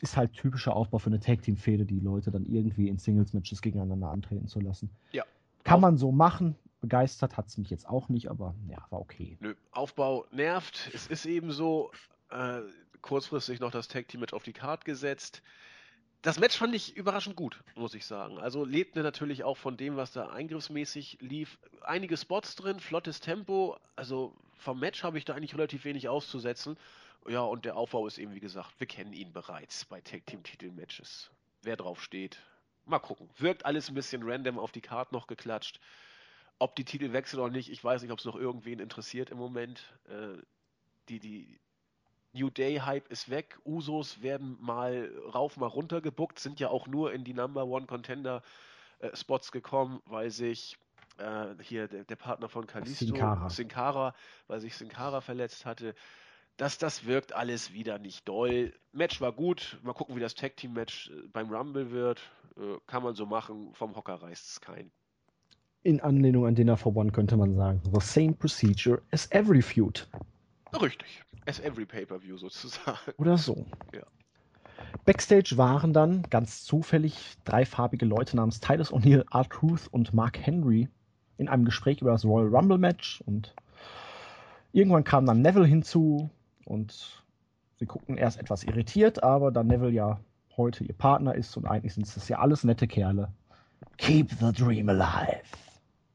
Ist halt typischer Aufbau für eine Tag-Team-Fehde, die Leute dann irgendwie in Singles-Matches gegeneinander antreten zu lassen. Ja. Kann man so machen. Begeistert hat es mich jetzt auch nicht, aber ja, war okay. Nö, Aufbau nervt. Es ist eben so, äh, kurzfristig noch das Tag Team Match auf die Card gesetzt. Das Match fand ich überraschend gut, muss ich sagen. Also lebte natürlich auch von dem, was da eingriffsmäßig lief. Einige Spots drin, flottes Tempo. Also vom Match habe ich da eigentlich relativ wenig auszusetzen. Ja, und der Aufbau ist eben, wie gesagt, wir kennen ihn bereits bei Tag Team Titel-Matches. Wer drauf steht, mal gucken. Wirkt alles ein bisschen random auf die Card noch geklatscht. Ob die Titel wechseln oder nicht, ich weiß nicht, ob es noch irgendwen interessiert im Moment. Äh, die, die New Day Hype ist weg. Usos werden mal rauf, mal runter gebuckt, sind ja auch nur in die Number One Contender äh, Spots gekommen, weil sich äh, hier der, der Partner von Kalisto, Sin Cara. Sin Cara, weil sich Sin Cara verletzt hatte. Das, das wirkt alles wieder nicht doll. Match war gut. Mal gucken, wie das Tag Team Match äh, beim Rumble wird. Äh, kann man so machen. Vom Hocker reißt es kein. In Anlehnung an Dinner for One könnte man sagen, the same procedure as every feud. Richtig. As every Pay-Per-View [laughs] sozusagen. Oder so. Ja. Backstage waren dann ganz zufällig drei farbige Leute namens Titus O'Neill, R-Truth und Mark Henry in einem Gespräch über das Royal Rumble Match und irgendwann kam dann Neville hinzu und sie guckten erst etwas irritiert, aber da Neville ja heute ihr Partner ist und eigentlich sind es ja alles nette Kerle. Keep the dream alive.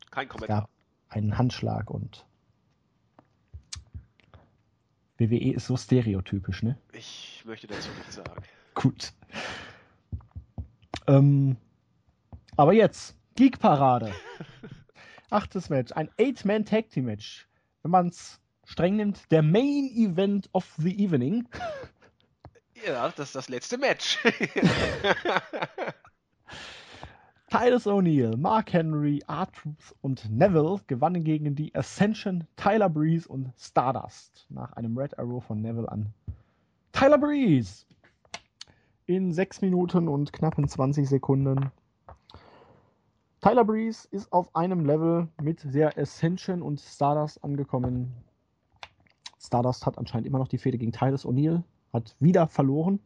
Kein Es Kommentar. gab einen Handschlag und WWE ist so stereotypisch, ne? Ich möchte dazu nichts sagen. Gut. Ähm, aber jetzt, Geek-Parade. [laughs] Achtes Match, ein Eight-Man-Tag-Team-Match. Wenn man es streng nimmt, der Main Event of the Evening. [laughs] Ja, das ist das letzte Match. [laughs] Titus O'Neill, Mark Henry, R-Truth und Neville gewannen gegen die Ascension, Tyler Breeze und Stardust nach einem Red Arrow von Neville an Tyler Breeze. In 6 Minuten und knappen 20 Sekunden. Tyler Breeze ist auf einem Level mit der Ascension und Stardust angekommen. Stardust hat anscheinend immer noch die Fehde gegen Titus O'Neill, hat wieder verloren.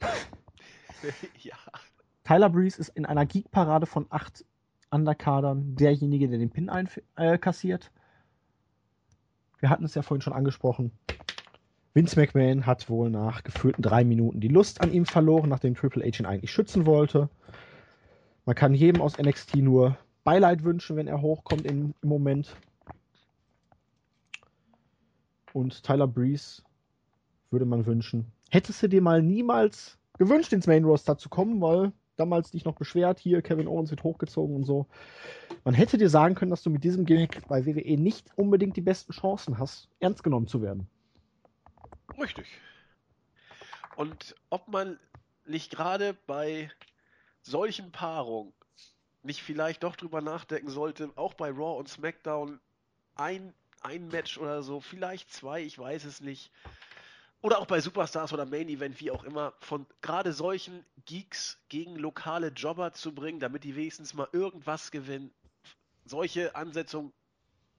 [laughs] ja. Tyler Breeze ist in einer Geek-Parade von acht Underkadern derjenige, der den Pin einkassiert. Wir hatten es ja vorhin schon angesprochen. Vince McMahon hat wohl nach gefühlten drei Minuten die Lust an ihm verloren, nachdem Triple H ihn eigentlich schützen wollte. Man kann jedem aus NXT nur Beileid wünschen, wenn er hochkommt im, im Moment. Und Tyler Breeze würde man wünschen. Hättest du dir mal niemals gewünscht, ins Main Roster zu kommen, weil damals dich noch beschwert, hier Kevin Owens wird hochgezogen und so. Man hätte dir sagen können, dass du mit diesem Gimmick bei WWE nicht unbedingt die besten Chancen hast, ernst genommen zu werden. Richtig. Und ob man nicht gerade bei solchen Paarungen nicht vielleicht doch drüber nachdenken sollte, auch bei Raw und SmackDown ein, ein Match oder so, vielleicht zwei, ich weiß es nicht. Oder auch bei Superstars oder Main Event, wie auch immer, von gerade solchen Geeks gegen lokale Jobber zu bringen, damit die wenigstens mal irgendwas gewinnen. Solche Ansetzungen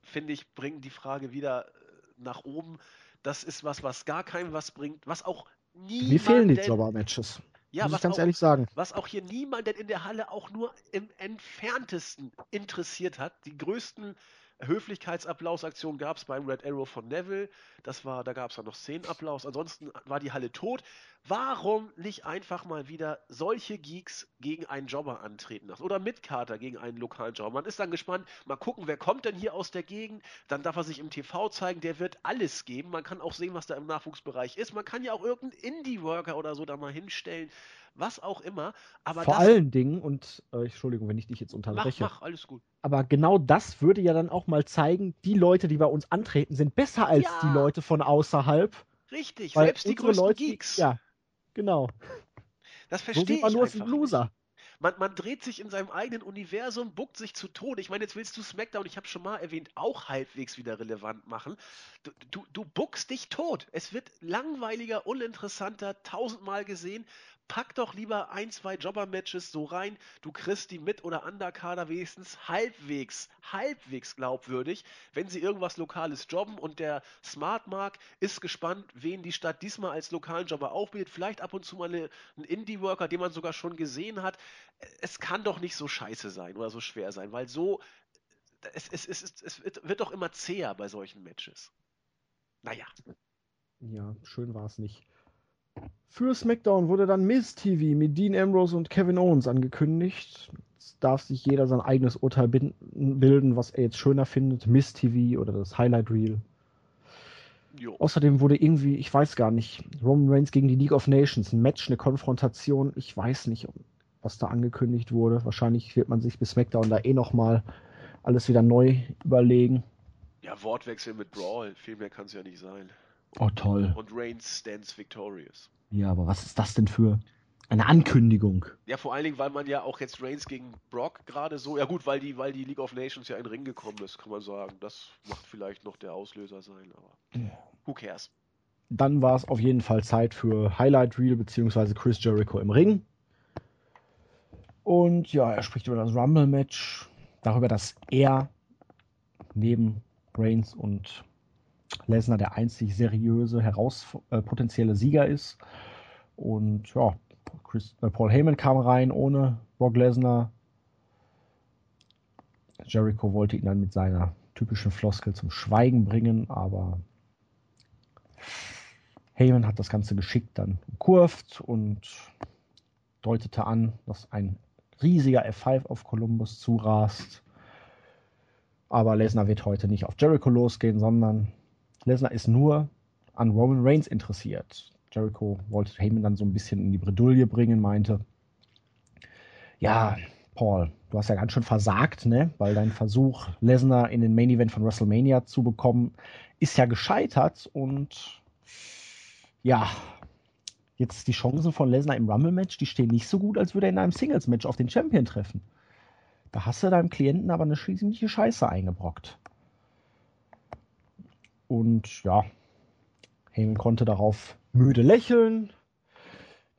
finde ich, bringen die Frage wieder äh, nach oben. Das ist was, was gar keinem was bringt, was auch nie. Mir fehlen die Jobber-Matches. Ja, muss ich ganz auch, ehrlich sagen. Was auch hier niemanden in der Halle auch nur im entferntesten interessiert hat. Die größten Höflichkeitsapplausaktion gab es beim Red Arrow von Neville. Das war, da gab es dann noch Szenenapplaus. Ansonsten war die Halle tot. Warum nicht einfach mal wieder solche Geeks gegen einen Jobber antreten lassen? Oder mit Carter gegen einen lokalen Jobber? Man ist dann gespannt, mal gucken, wer kommt denn hier aus der Gegend. Dann darf er sich im TV zeigen, der wird alles geben. Man kann auch sehen, was da im Nachwuchsbereich ist. Man kann ja auch irgendeinen Indie-Worker oder so da mal hinstellen was auch immer. Aber Vor allen Dingen, und äh, Entschuldigung, wenn ich dich jetzt unterbreche. Mach, mach, alles gut. Aber genau das würde ja dann auch mal zeigen, die Leute, die bei uns antreten, sind besser als ja. die Leute von außerhalb. Richtig, selbst die größten Leute, Geeks. Ja, genau. Das verstehe so ich nur einfach ein Loser. Man, man, dreht sich in seinem eigenen Universum, buckt sich zu Tode. Ich meine, jetzt willst du SmackDown, ich habe schon mal erwähnt, auch halbwegs wieder relevant machen. Du, du, du buckst dich tot. Es wird langweiliger, uninteressanter, tausendmal gesehen pack doch lieber ein, zwei Jobber-Matches so rein. Du kriegst die mit- oder Underkader wenigstens halbwegs, halbwegs glaubwürdig, wenn sie irgendwas Lokales jobben und der Smart Mark ist gespannt, wen die Stadt diesmal als lokalen Jobber aufbietet. Vielleicht ab und zu mal eine, einen Indie-Worker, den man sogar schon gesehen hat. Es kann doch nicht so scheiße sein oder so schwer sein, weil so, es, es, es, es wird doch immer zäher bei solchen Matches. Naja. Ja, schön war es nicht. Für SmackDown wurde dann Miss TV mit Dean Ambrose und Kevin Owens angekündigt. Jetzt darf sich jeder sein eigenes Urteil bilden, was er jetzt schöner findet, Miss TV oder das Highlight Reel. Jo. Außerdem wurde irgendwie, ich weiß gar nicht, Roman Reigns gegen die League of Nations, ein Match, eine Konfrontation. Ich weiß nicht, was da angekündigt wurde. Wahrscheinlich wird man sich bis SmackDown da eh nochmal alles wieder neu überlegen. Ja, Wortwechsel mit Brawl, viel mehr kann es ja nicht sein. Oh, toll. Und Reigns stands victorious. Ja, aber was ist das denn für eine Ankündigung? Ja, vor allen Dingen, weil man ja auch jetzt Reigns gegen Brock gerade so, ja gut, weil die, weil die League of Nations ja in den Ring gekommen ist, kann man sagen. Das macht vielleicht noch der Auslöser sein, aber who cares? Dann war es auf jeden Fall Zeit für Highlight Reel bzw. Chris Jericho im Ring. Und ja, er spricht über das Rumble-Match, darüber, dass er neben Reigns und Lesnar der einzig seriöse, heraus äh, potenzielle Sieger ist. Und ja, Chris, äh, Paul Heyman kam rein ohne Brock Lesnar. Jericho wollte ihn dann mit seiner typischen Floskel zum Schweigen bringen, aber Heyman hat das Ganze geschickt dann kurvt und deutete an, dass ein riesiger F5 auf Columbus zurast. Aber Lesnar wird heute nicht auf Jericho losgehen, sondern Lesnar ist nur an Roman Reigns interessiert. Jericho wollte Heyman dann so ein bisschen in die Bredouille bringen, meinte, ja, Paul, du hast ja ganz schön versagt, ne? Weil dein Versuch, Lesnar in den Main Event von WrestleMania zu bekommen, ist ja gescheitert und ja, jetzt die Chancen von Lesnar im Rumble-Match, die stehen nicht so gut, als würde er in einem Singles-Match auf den Champion treffen. Da hast du deinem Klienten aber eine ziemliche Scheiße eingebrockt. Und ja, Heyman konnte darauf müde lächeln,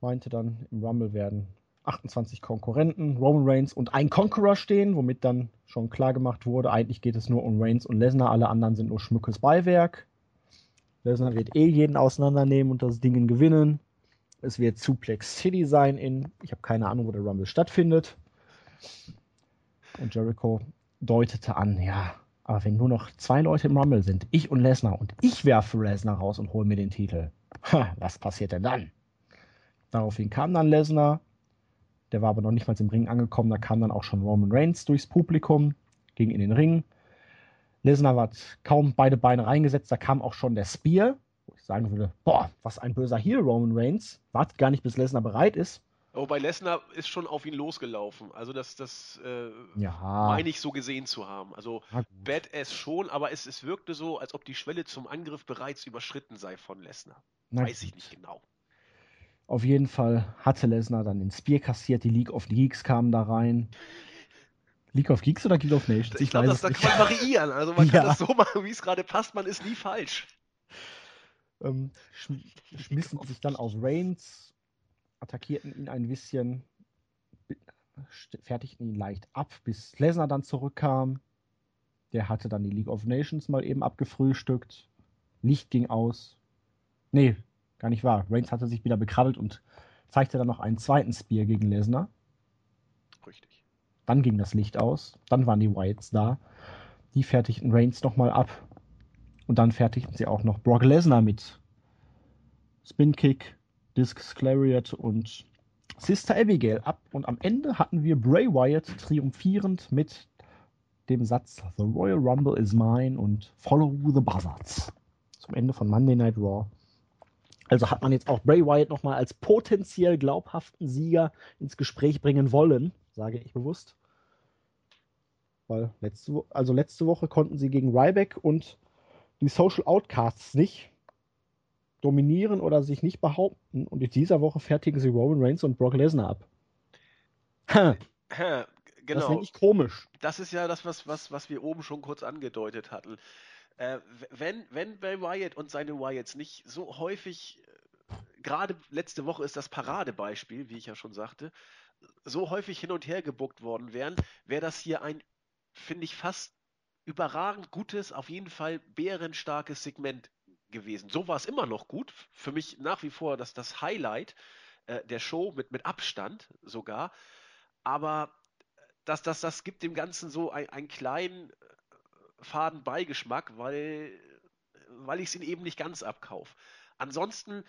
meinte dann, im Rumble werden 28 Konkurrenten, Roman Reigns und ein Conqueror stehen, womit dann schon klar gemacht wurde, eigentlich geht es nur um Reigns und Lesnar, alle anderen sind nur schmückes Beiwerk. Lesnar wird eh jeden auseinandernehmen und das Ding gewinnen. Es wird Suplex City sein in, ich habe keine Ahnung, wo der Rumble stattfindet. Und Jericho deutete an, ja, aber wenn nur noch zwei Leute im Rumble sind, ich und Lesnar, und ich werfe Lesnar raus und hole mir den Titel, [laughs] ha, was passiert denn dann? Daraufhin kam dann Lesnar, der war aber noch nicht mal im Ring angekommen, da kam dann auch schon Roman Reigns durchs Publikum, ging in den Ring. Lesnar hat kaum beide Beine reingesetzt, da kam auch schon der Spear, wo ich sagen würde, boah, was ein böser Heel Roman Reigns, wartet gar nicht, bis Lesnar bereit ist. Wobei Lesnar ist schon auf ihn losgelaufen. Also das, das äh, ja. meine ich so gesehen zu haben. Also Badass schon, aber es, es wirkte so, als ob die Schwelle zum Angriff bereits überschritten sei von Lesnar. Weiß ich nicht genau. Auf jeden Fall hatte Lesnar dann den Spear kassiert, die League of Geeks kamen da rein. League of Geeks oder League of Nations? Ich, ich glaube, das, da kann man variieren. Also man [laughs] ja. kann das so machen, wie es gerade passt. Man ist nie falsch. Ähm, schmissen sich dann auf Reigns attackierten ihn ein bisschen, fertigten ihn leicht ab, bis Lesnar dann zurückkam. Der hatte dann die League of Nations mal eben abgefrühstückt. Licht ging aus. Nee, gar nicht wahr. Reigns hatte sich wieder bekrabbelt und zeigte dann noch einen zweiten Spear gegen Lesnar. Richtig. Dann ging das Licht aus. Dann waren die Wyatts da. Die fertigten Reigns nochmal ab. Und dann fertigten sie auch noch Brock Lesnar mit Spin Kick, Disc Clariot und Sister Abigail ab. Und am Ende hatten wir Bray Wyatt triumphierend mit dem Satz The Royal Rumble is mine und Follow the Buzzards. Zum Ende von Monday Night Raw. Also hat man jetzt auch Bray Wyatt nochmal als potenziell glaubhaften Sieger ins Gespräch bringen wollen, sage ich bewusst. Weil letzte, also letzte Woche konnten sie gegen Ryback und die Social Outcasts nicht dominieren oder sich nicht behaupten. Und in dieser Woche fertigen sie Roman Reigns und Brock Lesnar ab. Genau. Das nenne ich komisch. Das ist ja das, was, was, was wir oben schon kurz angedeutet hatten. Äh, wenn, wenn Bray Wyatt und seine Wyatts nicht so häufig, äh, gerade letzte Woche ist das Paradebeispiel, wie ich ja schon sagte, so häufig hin und her gebuckt worden wären, wäre das hier ein, finde ich, fast überragend gutes, auf jeden Fall bärenstarkes Segment gewesen. So war es immer noch gut. Für mich nach wie vor das, das Highlight äh, der Show mit, mit Abstand sogar. Aber das, das, das gibt dem Ganzen so ein, einen kleinen faden Beigeschmack, weil, weil ich es ihn eben nicht ganz abkaufe. Ansonsten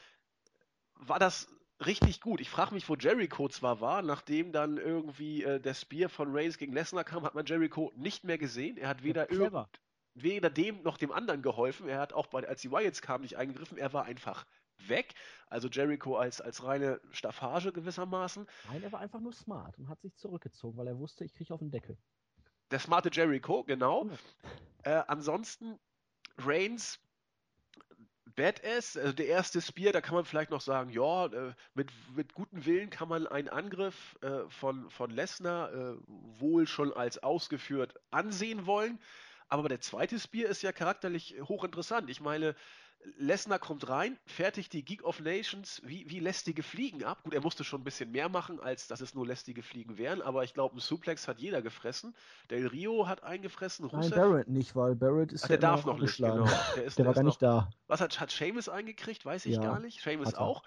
war das richtig gut. Ich frage mich, wo Jericho zwar war, nachdem dann irgendwie äh, der Spear von Reigns gegen Lesnar kam, hat man Jericho nicht mehr gesehen. Er hat weder, ja, weder dem noch dem anderen geholfen. Er hat auch, bei, als die Wyatts kamen, nicht eingegriffen. Er war einfach weg. Also Jericho als, als reine Staffage gewissermaßen. Nein, er war einfach nur smart und hat sich zurückgezogen, weil er wusste, ich kriege auf den Deckel. Der smarte Jericho, genau. Äh, ansonsten Reigns, Badass, also der erste Spear, da kann man vielleicht noch sagen, ja, äh, mit, mit gutem Willen kann man einen Angriff äh, von, von Lesnar äh, wohl schon als ausgeführt ansehen wollen. Aber der zweite Spear ist ja charakterlich hochinteressant. Ich meine, Lesnar kommt rein, fertigt die Geek of Nations wie, wie lästige Fliegen ab. Gut, er musste schon ein bisschen mehr machen, als dass es nur lästige Fliegen wären, aber ich glaube, ein Suplex hat jeder gefressen. Del Rio hat eingefressen. Rusev. Nein, Barrett nicht, weil Barrett ist Ach, der darf noch nicht, genau. Der, ist, der, der war gar nicht da. Was hat, hat Seamus eingekriegt? Weiß ich ja, gar nicht. Seamus auch.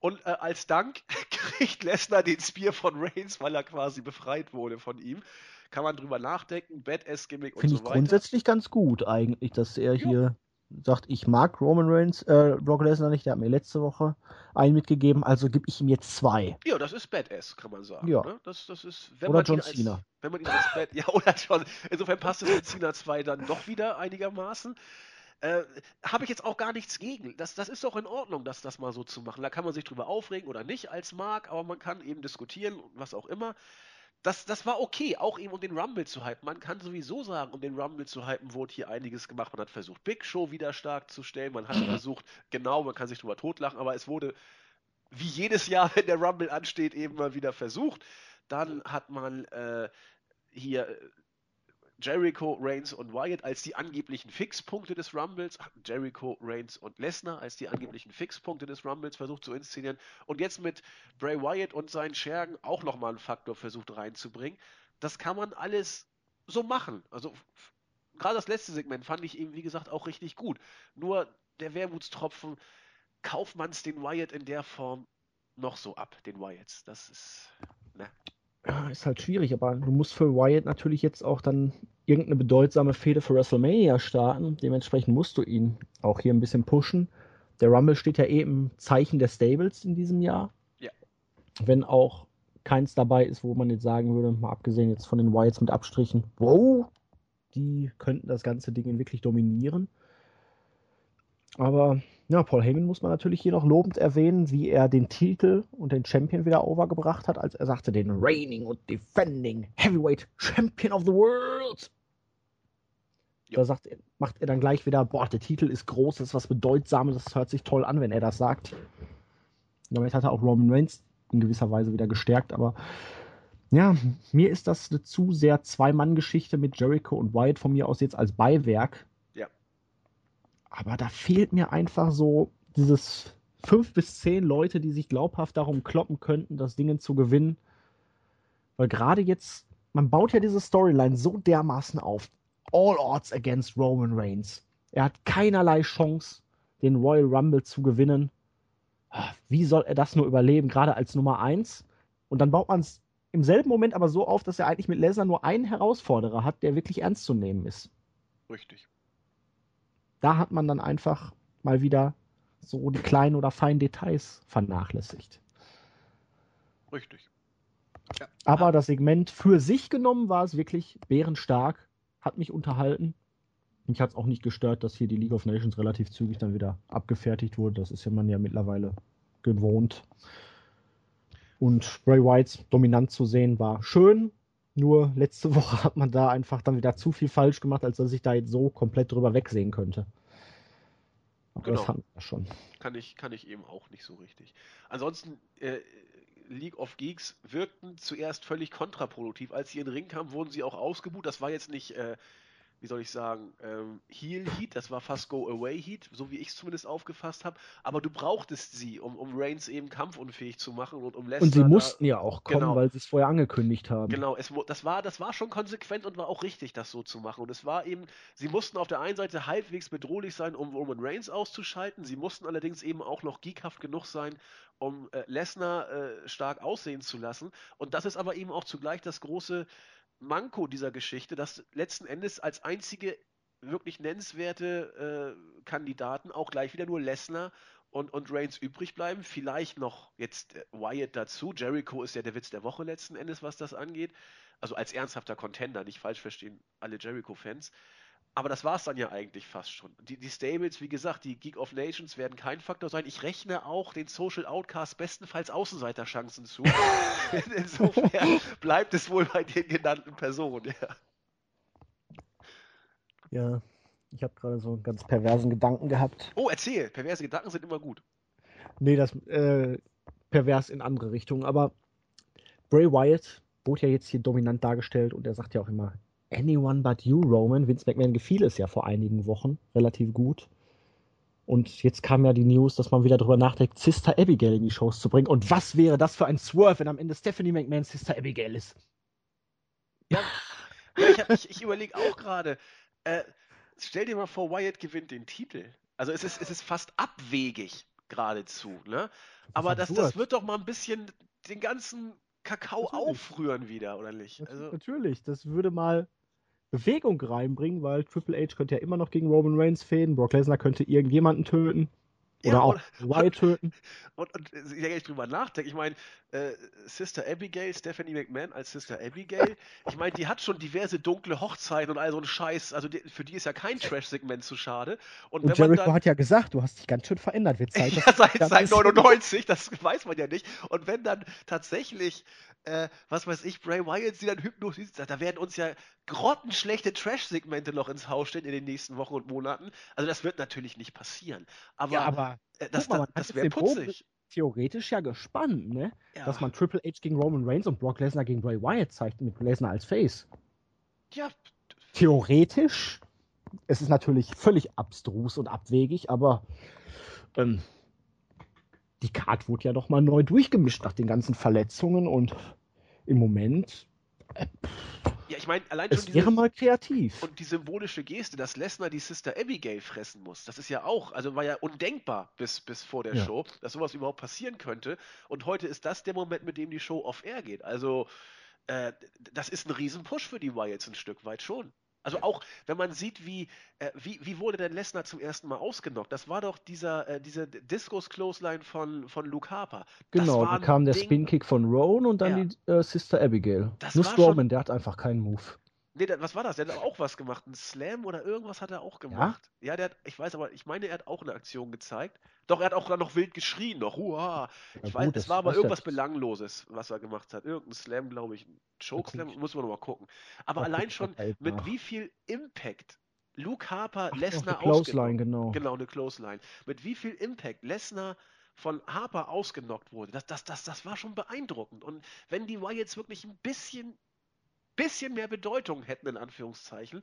Und äh, als Dank [laughs] kriegt Lesnar den Spear von Reigns, weil er quasi befreit wurde von ihm. Kann man drüber nachdenken, Badass-Gimmick und so weiter. Finde ich grundsätzlich ganz gut eigentlich, dass er jo. hier sagt, ich mag Roman Reigns, äh, Brock Lesnar nicht, der hat mir letzte Woche einen mitgegeben, also gebe ich ihm jetzt zwei. Ja, das ist Badass, kann man sagen. Ja. Ne? Das, das ist, oder John Cena. Als, wenn man ihn als Bad, ja, [laughs] oder John, insofern passt es mit Cena 2 dann doch wieder einigermaßen. Äh, Habe ich jetzt auch gar nichts gegen. Das, das ist doch in Ordnung, das, das mal so zu machen. Da kann man sich drüber aufregen oder nicht als Mark, aber man kann eben diskutieren, was auch immer das, das war okay, auch eben um den Rumble zu hypen. Man kann sowieso sagen, um den Rumble zu hypen, wurde hier einiges gemacht. Man hat versucht, Big Show wieder stark zu stellen. Man hat versucht, genau, man kann sich drüber totlachen, aber es wurde, wie jedes Jahr, [laughs] wenn der Rumble ansteht, eben mal wieder versucht. Dann hat man äh, hier Jericho, Reigns und Wyatt als die angeblichen Fixpunkte des Rumbles, Jericho, Reigns und Lesnar als die angeblichen Fixpunkte des Rumbles versucht zu inszenieren und jetzt mit Bray Wyatt und seinen Schergen auch nochmal einen Faktor versucht reinzubringen. Das kann man alles so machen. Also gerade das letzte Segment fand ich eben, wie gesagt, auch richtig gut. Nur der Wermutstropfen, kauft man es den Wyatt in der Form noch so ab, den Wyatts. Das ist, ne ja, ist halt schwierig, aber du musst für Wyatt natürlich jetzt auch dann irgendeine bedeutsame Fehde für WrestleMania starten. Dementsprechend musst du ihn auch hier ein bisschen pushen. Der Rumble steht ja eh im Zeichen der Stables in diesem Jahr. Ja. Wenn auch keins dabei ist, wo man jetzt sagen würde, mal abgesehen jetzt von den Wyatts mit Abstrichen, wow, die könnten das ganze Ding wirklich dominieren. Aber ja, Paul Heyman muss man natürlich hier noch lobend erwähnen, wie er den Titel und den Champion wieder overgebracht hat, als er sagte, den reigning und defending Heavyweight Champion of the World. Ja. Da sagt, macht er dann gleich wieder, boah, der Titel ist groß, das ist was Bedeutsames, das hört sich toll an, wenn er das sagt. Damit hat er auch Roman Reigns in gewisser Weise wieder gestärkt, aber ja, mir ist das eine zu sehr Zwei-Mann-Geschichte mit Jericho und Wyatt von mir aus jetzt als Beiwerk aber da fehlt mir einfach so dieses fünf bis zehn Leute, die sich glaubhaft darum kloppen könnten, das Ding zu gewinnen. Weil gerade jetzt, man baut ja diese Storyline so dermaßen auf. all odds against Roman Reigns. Er hat keinerlei Chance, den Royal Rumble zu gewinnen. Ah, wie soll er das nur überleben, gerade als Nummer 1? Und dann baut man es im selben Moment aber so auf, dass er eigentlich mit Lesnar nur einen Herausforderer hat, der wirklich ernst zu nehmen ist. Richtig. Da hat man dann einfach mal wieder so die kleinen oder feinen Details vernachlässigt. Richtig. Ja. Aber das Segment für sich genommen war es wirklich bärenstark, hat mich unterhalten. Mich hat es auch nicht gestört, dass hier die League of Nations relativ zügig dann wieder abgefertigt wurde. Das ist ja man ja mittlerweile gewohnt. Und Bray White dominant zu sehen war schön. Nur letzte [laughs] Woche hat man da einfach dann wieder zu viel falsch gemacht, als dass ich da jetzt so komplett drüber wegsehen könnte. Aber genau. das fand ich schon. Kann ich, kann ich eben auch nicht so richtig. Ansonsten, äh, League of Geeks wirkten zuerst völlig kontraproduktiv. Als sie in den Ring kamen, wurden sie auch ausgebucht. Das war jetzt nicht äh, wie soll ich sagen, ähm, Heal Heat, das war fast Go Away Heat, so wie ich es zumindest aufgefasst habe. Aber du brauchtest sie, um, um Reigns eben kampfunfähig zu machen und um Lesnar. Und sie mussten da, ja auch kommen, genau, weil sie es vorher angekündigt haben. Genau, es, das, war, das war schon konsequent und war auch richtig, das so zu machen. Und es war eben, sie mussten auf der einen Seite halbwegs bedrohlich sein, um Roman Reigns auszuschalten. Sie mussten allerdings eben auch noch geekhaft genug sein, um äh, Lesnar äh, stark aussehen zu lassen. Und das ist aber eben auch zugleich das große Manko dieser Geschichte, dass letzten Endes als einzige wirklich nennenswerte äh, Kandidaten auch gleich wieder nur Lesnar und, und Reigns übrig bleiben. Vielleicht noch jetzt äh, Wyatt dazu. Jericho ist ja der Witz der Woche letzten Endes, was das angeht. Also als ernsthafter Contender, nicht falsch verstehen alle Jericho-Fans. Aber das war es dann ja eigentlich fast schon. Die, die, Stables, wie gesagt, die Geek of Nations werden kein Faktor sein. Ich rechne auch den Social Outcast bestenfalls Außenseiterchancen zu. [laughs] Insofern bleibt es wohl bei den genannten Personen, ja. Ja, ich habe gerade so einen ganz perversen Gedanken gehabt. Oh, erzähl, perverse Gedanken sind immer gut. Nee, das äh, pervers in andere Richtungen, aber Bray Wyatt wurde ja jetzt hier dominant dargestellt und er sagt ja auch immer, Anyone But You, Roman. Vince McMahon gefiel es ja vor einigen Wochen relativ gut. Und jetzt kam ja die News, dass man wieder darüber nachdenkt, Sister Abigail in die Shows zu bringen. Und was wäre das für ein Swerve, wenn am Ende Stephanie McMahon Sister Abigail ist? Ja, ich, ich, ich überlege auch gerade, äh, stell dir mal vor, Wyatt gewinnt den Titel. Also es ist, es ist fast abwegig geradezu. Ne? Aber das, das wird doch mal ein bisschen den ganzen Kakao natürlich. aufrühren wieder, oder nicht? Also, natürlich, das würde mal Bewegung reinbringen, weil Triple H könnte ja immer noch gegen Roman Reigns fehlen, Brock Lesnar könnte irgendjemanden töten. Oder ja, auch Wyatt töten. Und, und, und ich denke drüber nachdenke. Ich meine, äh, Sister Abigail, Stephanie McMahon als Sister Abigail, ich meine, die hat schon diverse dunkle Hochzeiten und all so ein Scheiß. Also die, für die ist ja kein Trash-Segment zu schade. Und, und Jericho dann, hat ja gesagt, du hast dich ganz schön verändert. Wird Zeit, [laughs] ja, seit, seit 99, das weiß man ja nicht. Und wenn dann tatsächlich äh, was weiß ich, Bray Wyatt sie dann hypnotisiert. Da werden uns ja grottenschlechte Trash-Segmente noch ins Haus stehen in den nächsten Wochen und Monaten. Also das wird natürlich nicht passieren. Aber, ja, aber äh, das, das, das wäre putzig. Theoretisch ja gespannt, ne? Ja. Dass man Triple H gegen Roman Reigns und Brock Lesnar gegen Bray Wyatt zeigt, mit Lesnar als Face. Ja. Theoretisch. Es ist natürlich völlig abstrus und abwegig, aber ähm, die Card wurde ja doch mal neu durchgemischt nach den ganzen Verletzungen und im Moment. Ja, ich meine, allein schon. Es wäre mal kreativ. Und die symbolische Geste, dass Lesnar die Sister Abigail fressen muss, das ist ja auch, also war ja undenkbar bis, bis vor der ja. Show, dass sowas überhaupt passieren könnte. Und heute ist das der Moment, mit dem die Show off-air geht. Also, äh, das ist ein Riesenpush für die Wyatts ein Stück weit schon. Also auch, wenn man sieht, wie, äh, wie, wie wurde denn Lesnar zum ersten Mal ausgenockt? Das war doch dieser, äh, diese Discos-Clothesline von, von Luke Harper. Genau, da kam der Spin-Kick von Roan und dann ja. die äh, Sister Abigail. Das Nur Roman, schon... der hat einfach keinen Move. Nee, der, was war das? Der hat auch was gemacht. Ein Slam oder irgendwas hat er auch gemacht. Ja, ja der hat, ich weiß aber, ich meine, er hat auch eine Aktion gezeigt. Doch, er hat auch dann noch wild geschrien, noch, huha. Ich ja, weiß, es war aber irgendwas Belangloses, was er gemacht hat. Irgendein Slam, glaube ich. Ein Chokeslam, muss man noch mal gucken. Aber allein schon, mit wie viel Impact Luke Harper Lesnar ausgenockt genau. genau, eine Clothesline. Mit wie viel Impact Lesnar von Harper ausgenockt wurde, das, das, das, das war schon beeindruckend. Und wenn die Wyatts wirklich ein bisschen bisschen mehr Bedeutung hätten, in Anführungszeichen,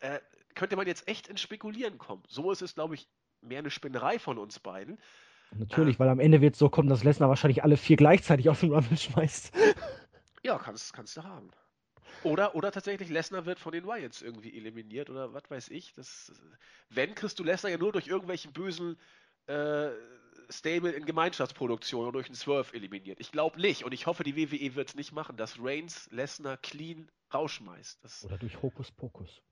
äh, könnte man jetzt echt ins Spekulieren kommen. So ist es, glaube ich, mehr eine Spinnerei von uns beiden. Natürlich, äh, weil am Ende wird es so kommen, dass Lesnar wahrscheinlich alle vier gleichzeitig auf den Rumble schmeißt. [laughs] Ja, kannst, kannst du haben. Oder, oder tatsächlich, Lesnar wird von den Wyatts irgendwie eliminiert oder was weiß ich. Das, wenn, kriegst du Lesnar ja nur durch irgendwelchen bösen äh, Stable in Gemeinschaftsproduktion oder durch einen Swerve eliminiert. Ich glaube nicht und ich hoffe, die WWE wird es nicht machen, dass Reigns Lesnar clean rausschmeißt. Das, oder durch Hokus Pokus.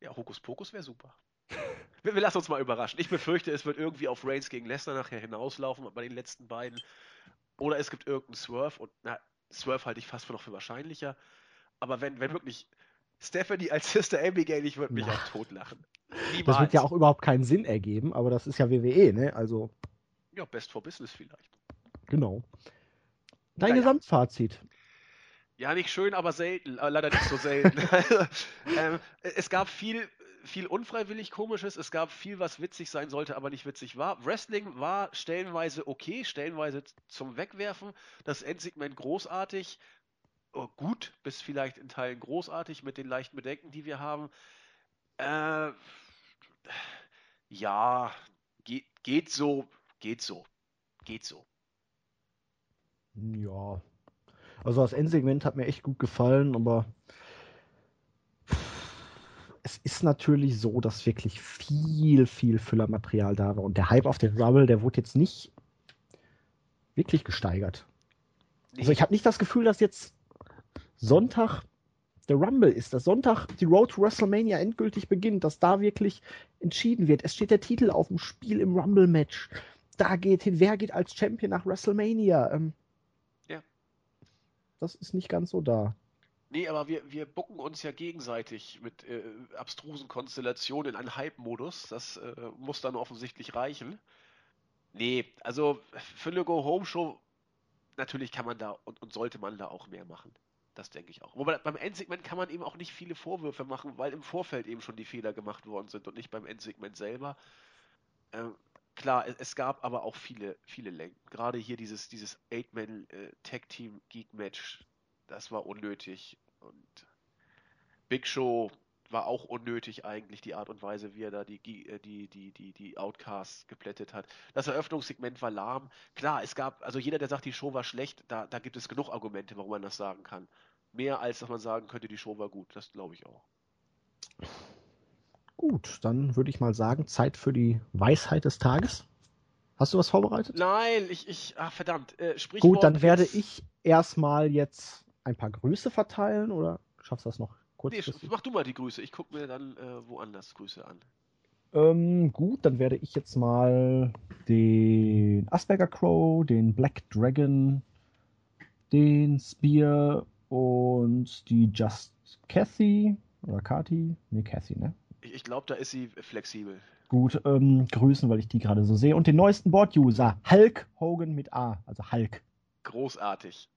Ja, Hokus Pokus wäre super. [laughs] wir, wir lassen uns mal überraschen. Ich befürchte, es wird irgendwie auf Reigns gegen Lesnar nachher hinauslaufen bei den letzten beiden. Oder es gibt irgendeinen Swerve und na, Swerve halte ich fast noch für wahrscheinlicher. Aber wenn, wenn wirklich Stephanie als Sister Abigail, ich würde mich auch totlachen. Niemals. Das wird ja auch überhaupt keinen Sinn ergeben, aber das ist ja WWE, ne? Also. Ja, Best for Business vielleicht. Genau. Dein naja. Gesamtfazit. Ja, nicht schön, aber selten. Äh, leider nicht so selten. [laughs] [laughs] ähm, es gab viel, viel unfreiwillig Komisches. Es gab viel, was witzig sein sollte, aber nicht witzig war. Wrestling war stellenweise okay, stellenweise zum Wegwerfen. Das Endsegment großartig. Oh, gut, bis vielleicht in Teilen großartig mit den leichten Bedenken, die wir haben. Äh, ja, geht, geht so, geht so, geht so. Ja. Also das Endsegment hat mir echt gut gefallen, aber es ist natürlich so, dass wirklich viel, viel Füllermaterial da war. Und der Hype auf den Rumble, der wurde jetzt nicht wirklich gesteigert. Also ich habe nicht das Gefühl, dass jetzt Sonntag der Rumble ist, dass Sonntag die Road to WrestleMania endgültig beginnt, dass da wirklich entschieden wird. Es steht der Titel auf dem Spiel im Rumble-Match. Da geht hin, wer geht als Champion nach WrestleMania? Ähm, ja. Das ist nicht ganz so da. Nee, aber wir, wir bucken uns ja gegenseitig mit äh, abstrusen Konstellationen in einen Hype-Modus. Das äh, muss dann offensichtlich reichen. Nee, also für eine Go-Home-Show, natürlich kann man da und, und sollte man da auch mehr machen. Das denke ich auch. Wobei beim Endsegment kann man eben auch nicht viele Vorwürfe machen, weil im Vorfeld eben schon die Fehler gemacht worden sind und nicht beim Endsegment selber. Ähm, klar, es, gab aber auch viele, viele Längen. Gerade hier dieses, dieses Eight-Man-Tag-Team-Geek-Match, äh, das war unnötig. Und Big Show war auch unnötig eigentlich, die Art und Weise, wie er da die, äh, die, die, die, die Outcasts geplättet hat. Das Eröffnungssegment war lahm. Klar, es gab, also jeder, der sagt, die Show war schlecht, da, da gibt es genug Argumente, warum man das sagen kann. Mehr als dass man sagen könnte, die Show war gut. Das glaube ich auch. Gut, dann würde ich mal sagen, Zeit für die Weisheit des Tages. Hast du was vorbereitet? Nein, ich, ich, ach verdammt. Äh, Gut, dann werde ich erstmal jetzt ein paar Grüße verteilen oder schaffst du das noch kurz? Nee, mach du mal die Grüße. Ich gucke mir dann äh, woanders Grüße an. Ähm, gut, dann werde ich jetzt mal den Asperger Crow, den Black Dragon, den Spear und die Just Cathy oder Kati, nee, Cathy, ne? Ich, ich glaube, da ist sie flexibel. Gut, ähm, grüßen, weil ich die gerade so sehe. Und den neuesten Board-User, Hulk Hogan mit A, also Hulk. Großartig.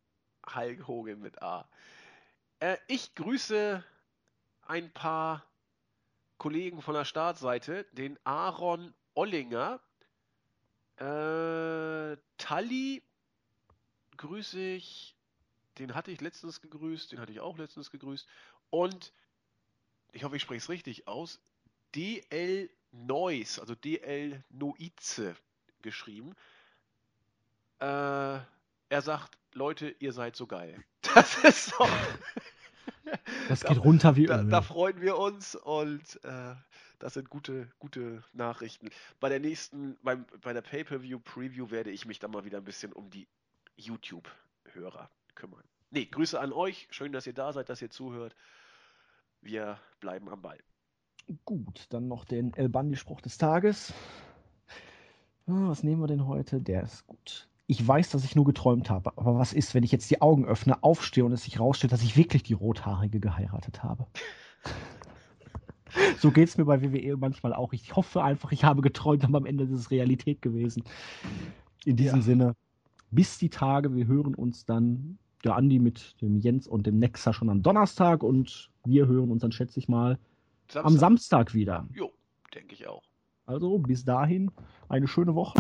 Hulk Hogan mit A. Äh, ich grüße ein paar Kollegen von der Startseite, den Aaron Ollinger, äh, Tully grüße ich den hatte ich letztens gegrüßt, den hatte ich auch letztens gegrüßt. Und ich hoffe, ich spreche es richtig aus. DL Noise, also DL Noize geschrieben. Äh, er sagt, Leute, ihr seid so geil. [laughs] Das ist doch. Das geht da, runter wie da, da, freuen wir uns und äh, das sind gute, gute Nachrichten. Bei der nächsten, beim, bei der Pay-Per-View-Preview werde ich mich dann mal wieder ein bisschen um die YouTube-Hörer kümmern. Nee, Grüße an euch. Schön, dass ihr da seid, dass ihr zuhört. Wir bleiben am Ball. Gut, dann noch den El Bandi-Spruch des Tages. Ah, was nehmen wir denn heute? Der ist gut. Ich weiß, dass ich nur geträumt habe, aber was ist, wenn ich jetzt die Augen öffne, aufstehe und es sich rausstellt, dass ich wirklich die Rothaarige geheiratet habe? so geht es mir bei WWE manchmal auch. Ich hoffe einfach, ich habe geträumt, aber am Ende ist es Realität gewesen. In diesem ja. Sinne, bis die Tage, wir hören uns dann der Andi mit dem Jens und dem Nexa schon am Donnerstag und wir hören uns dann, schätze ich mal, Samstag. am Samstag wieder. Jo, denke ich auch. Also bis dahin eine schöne Woche.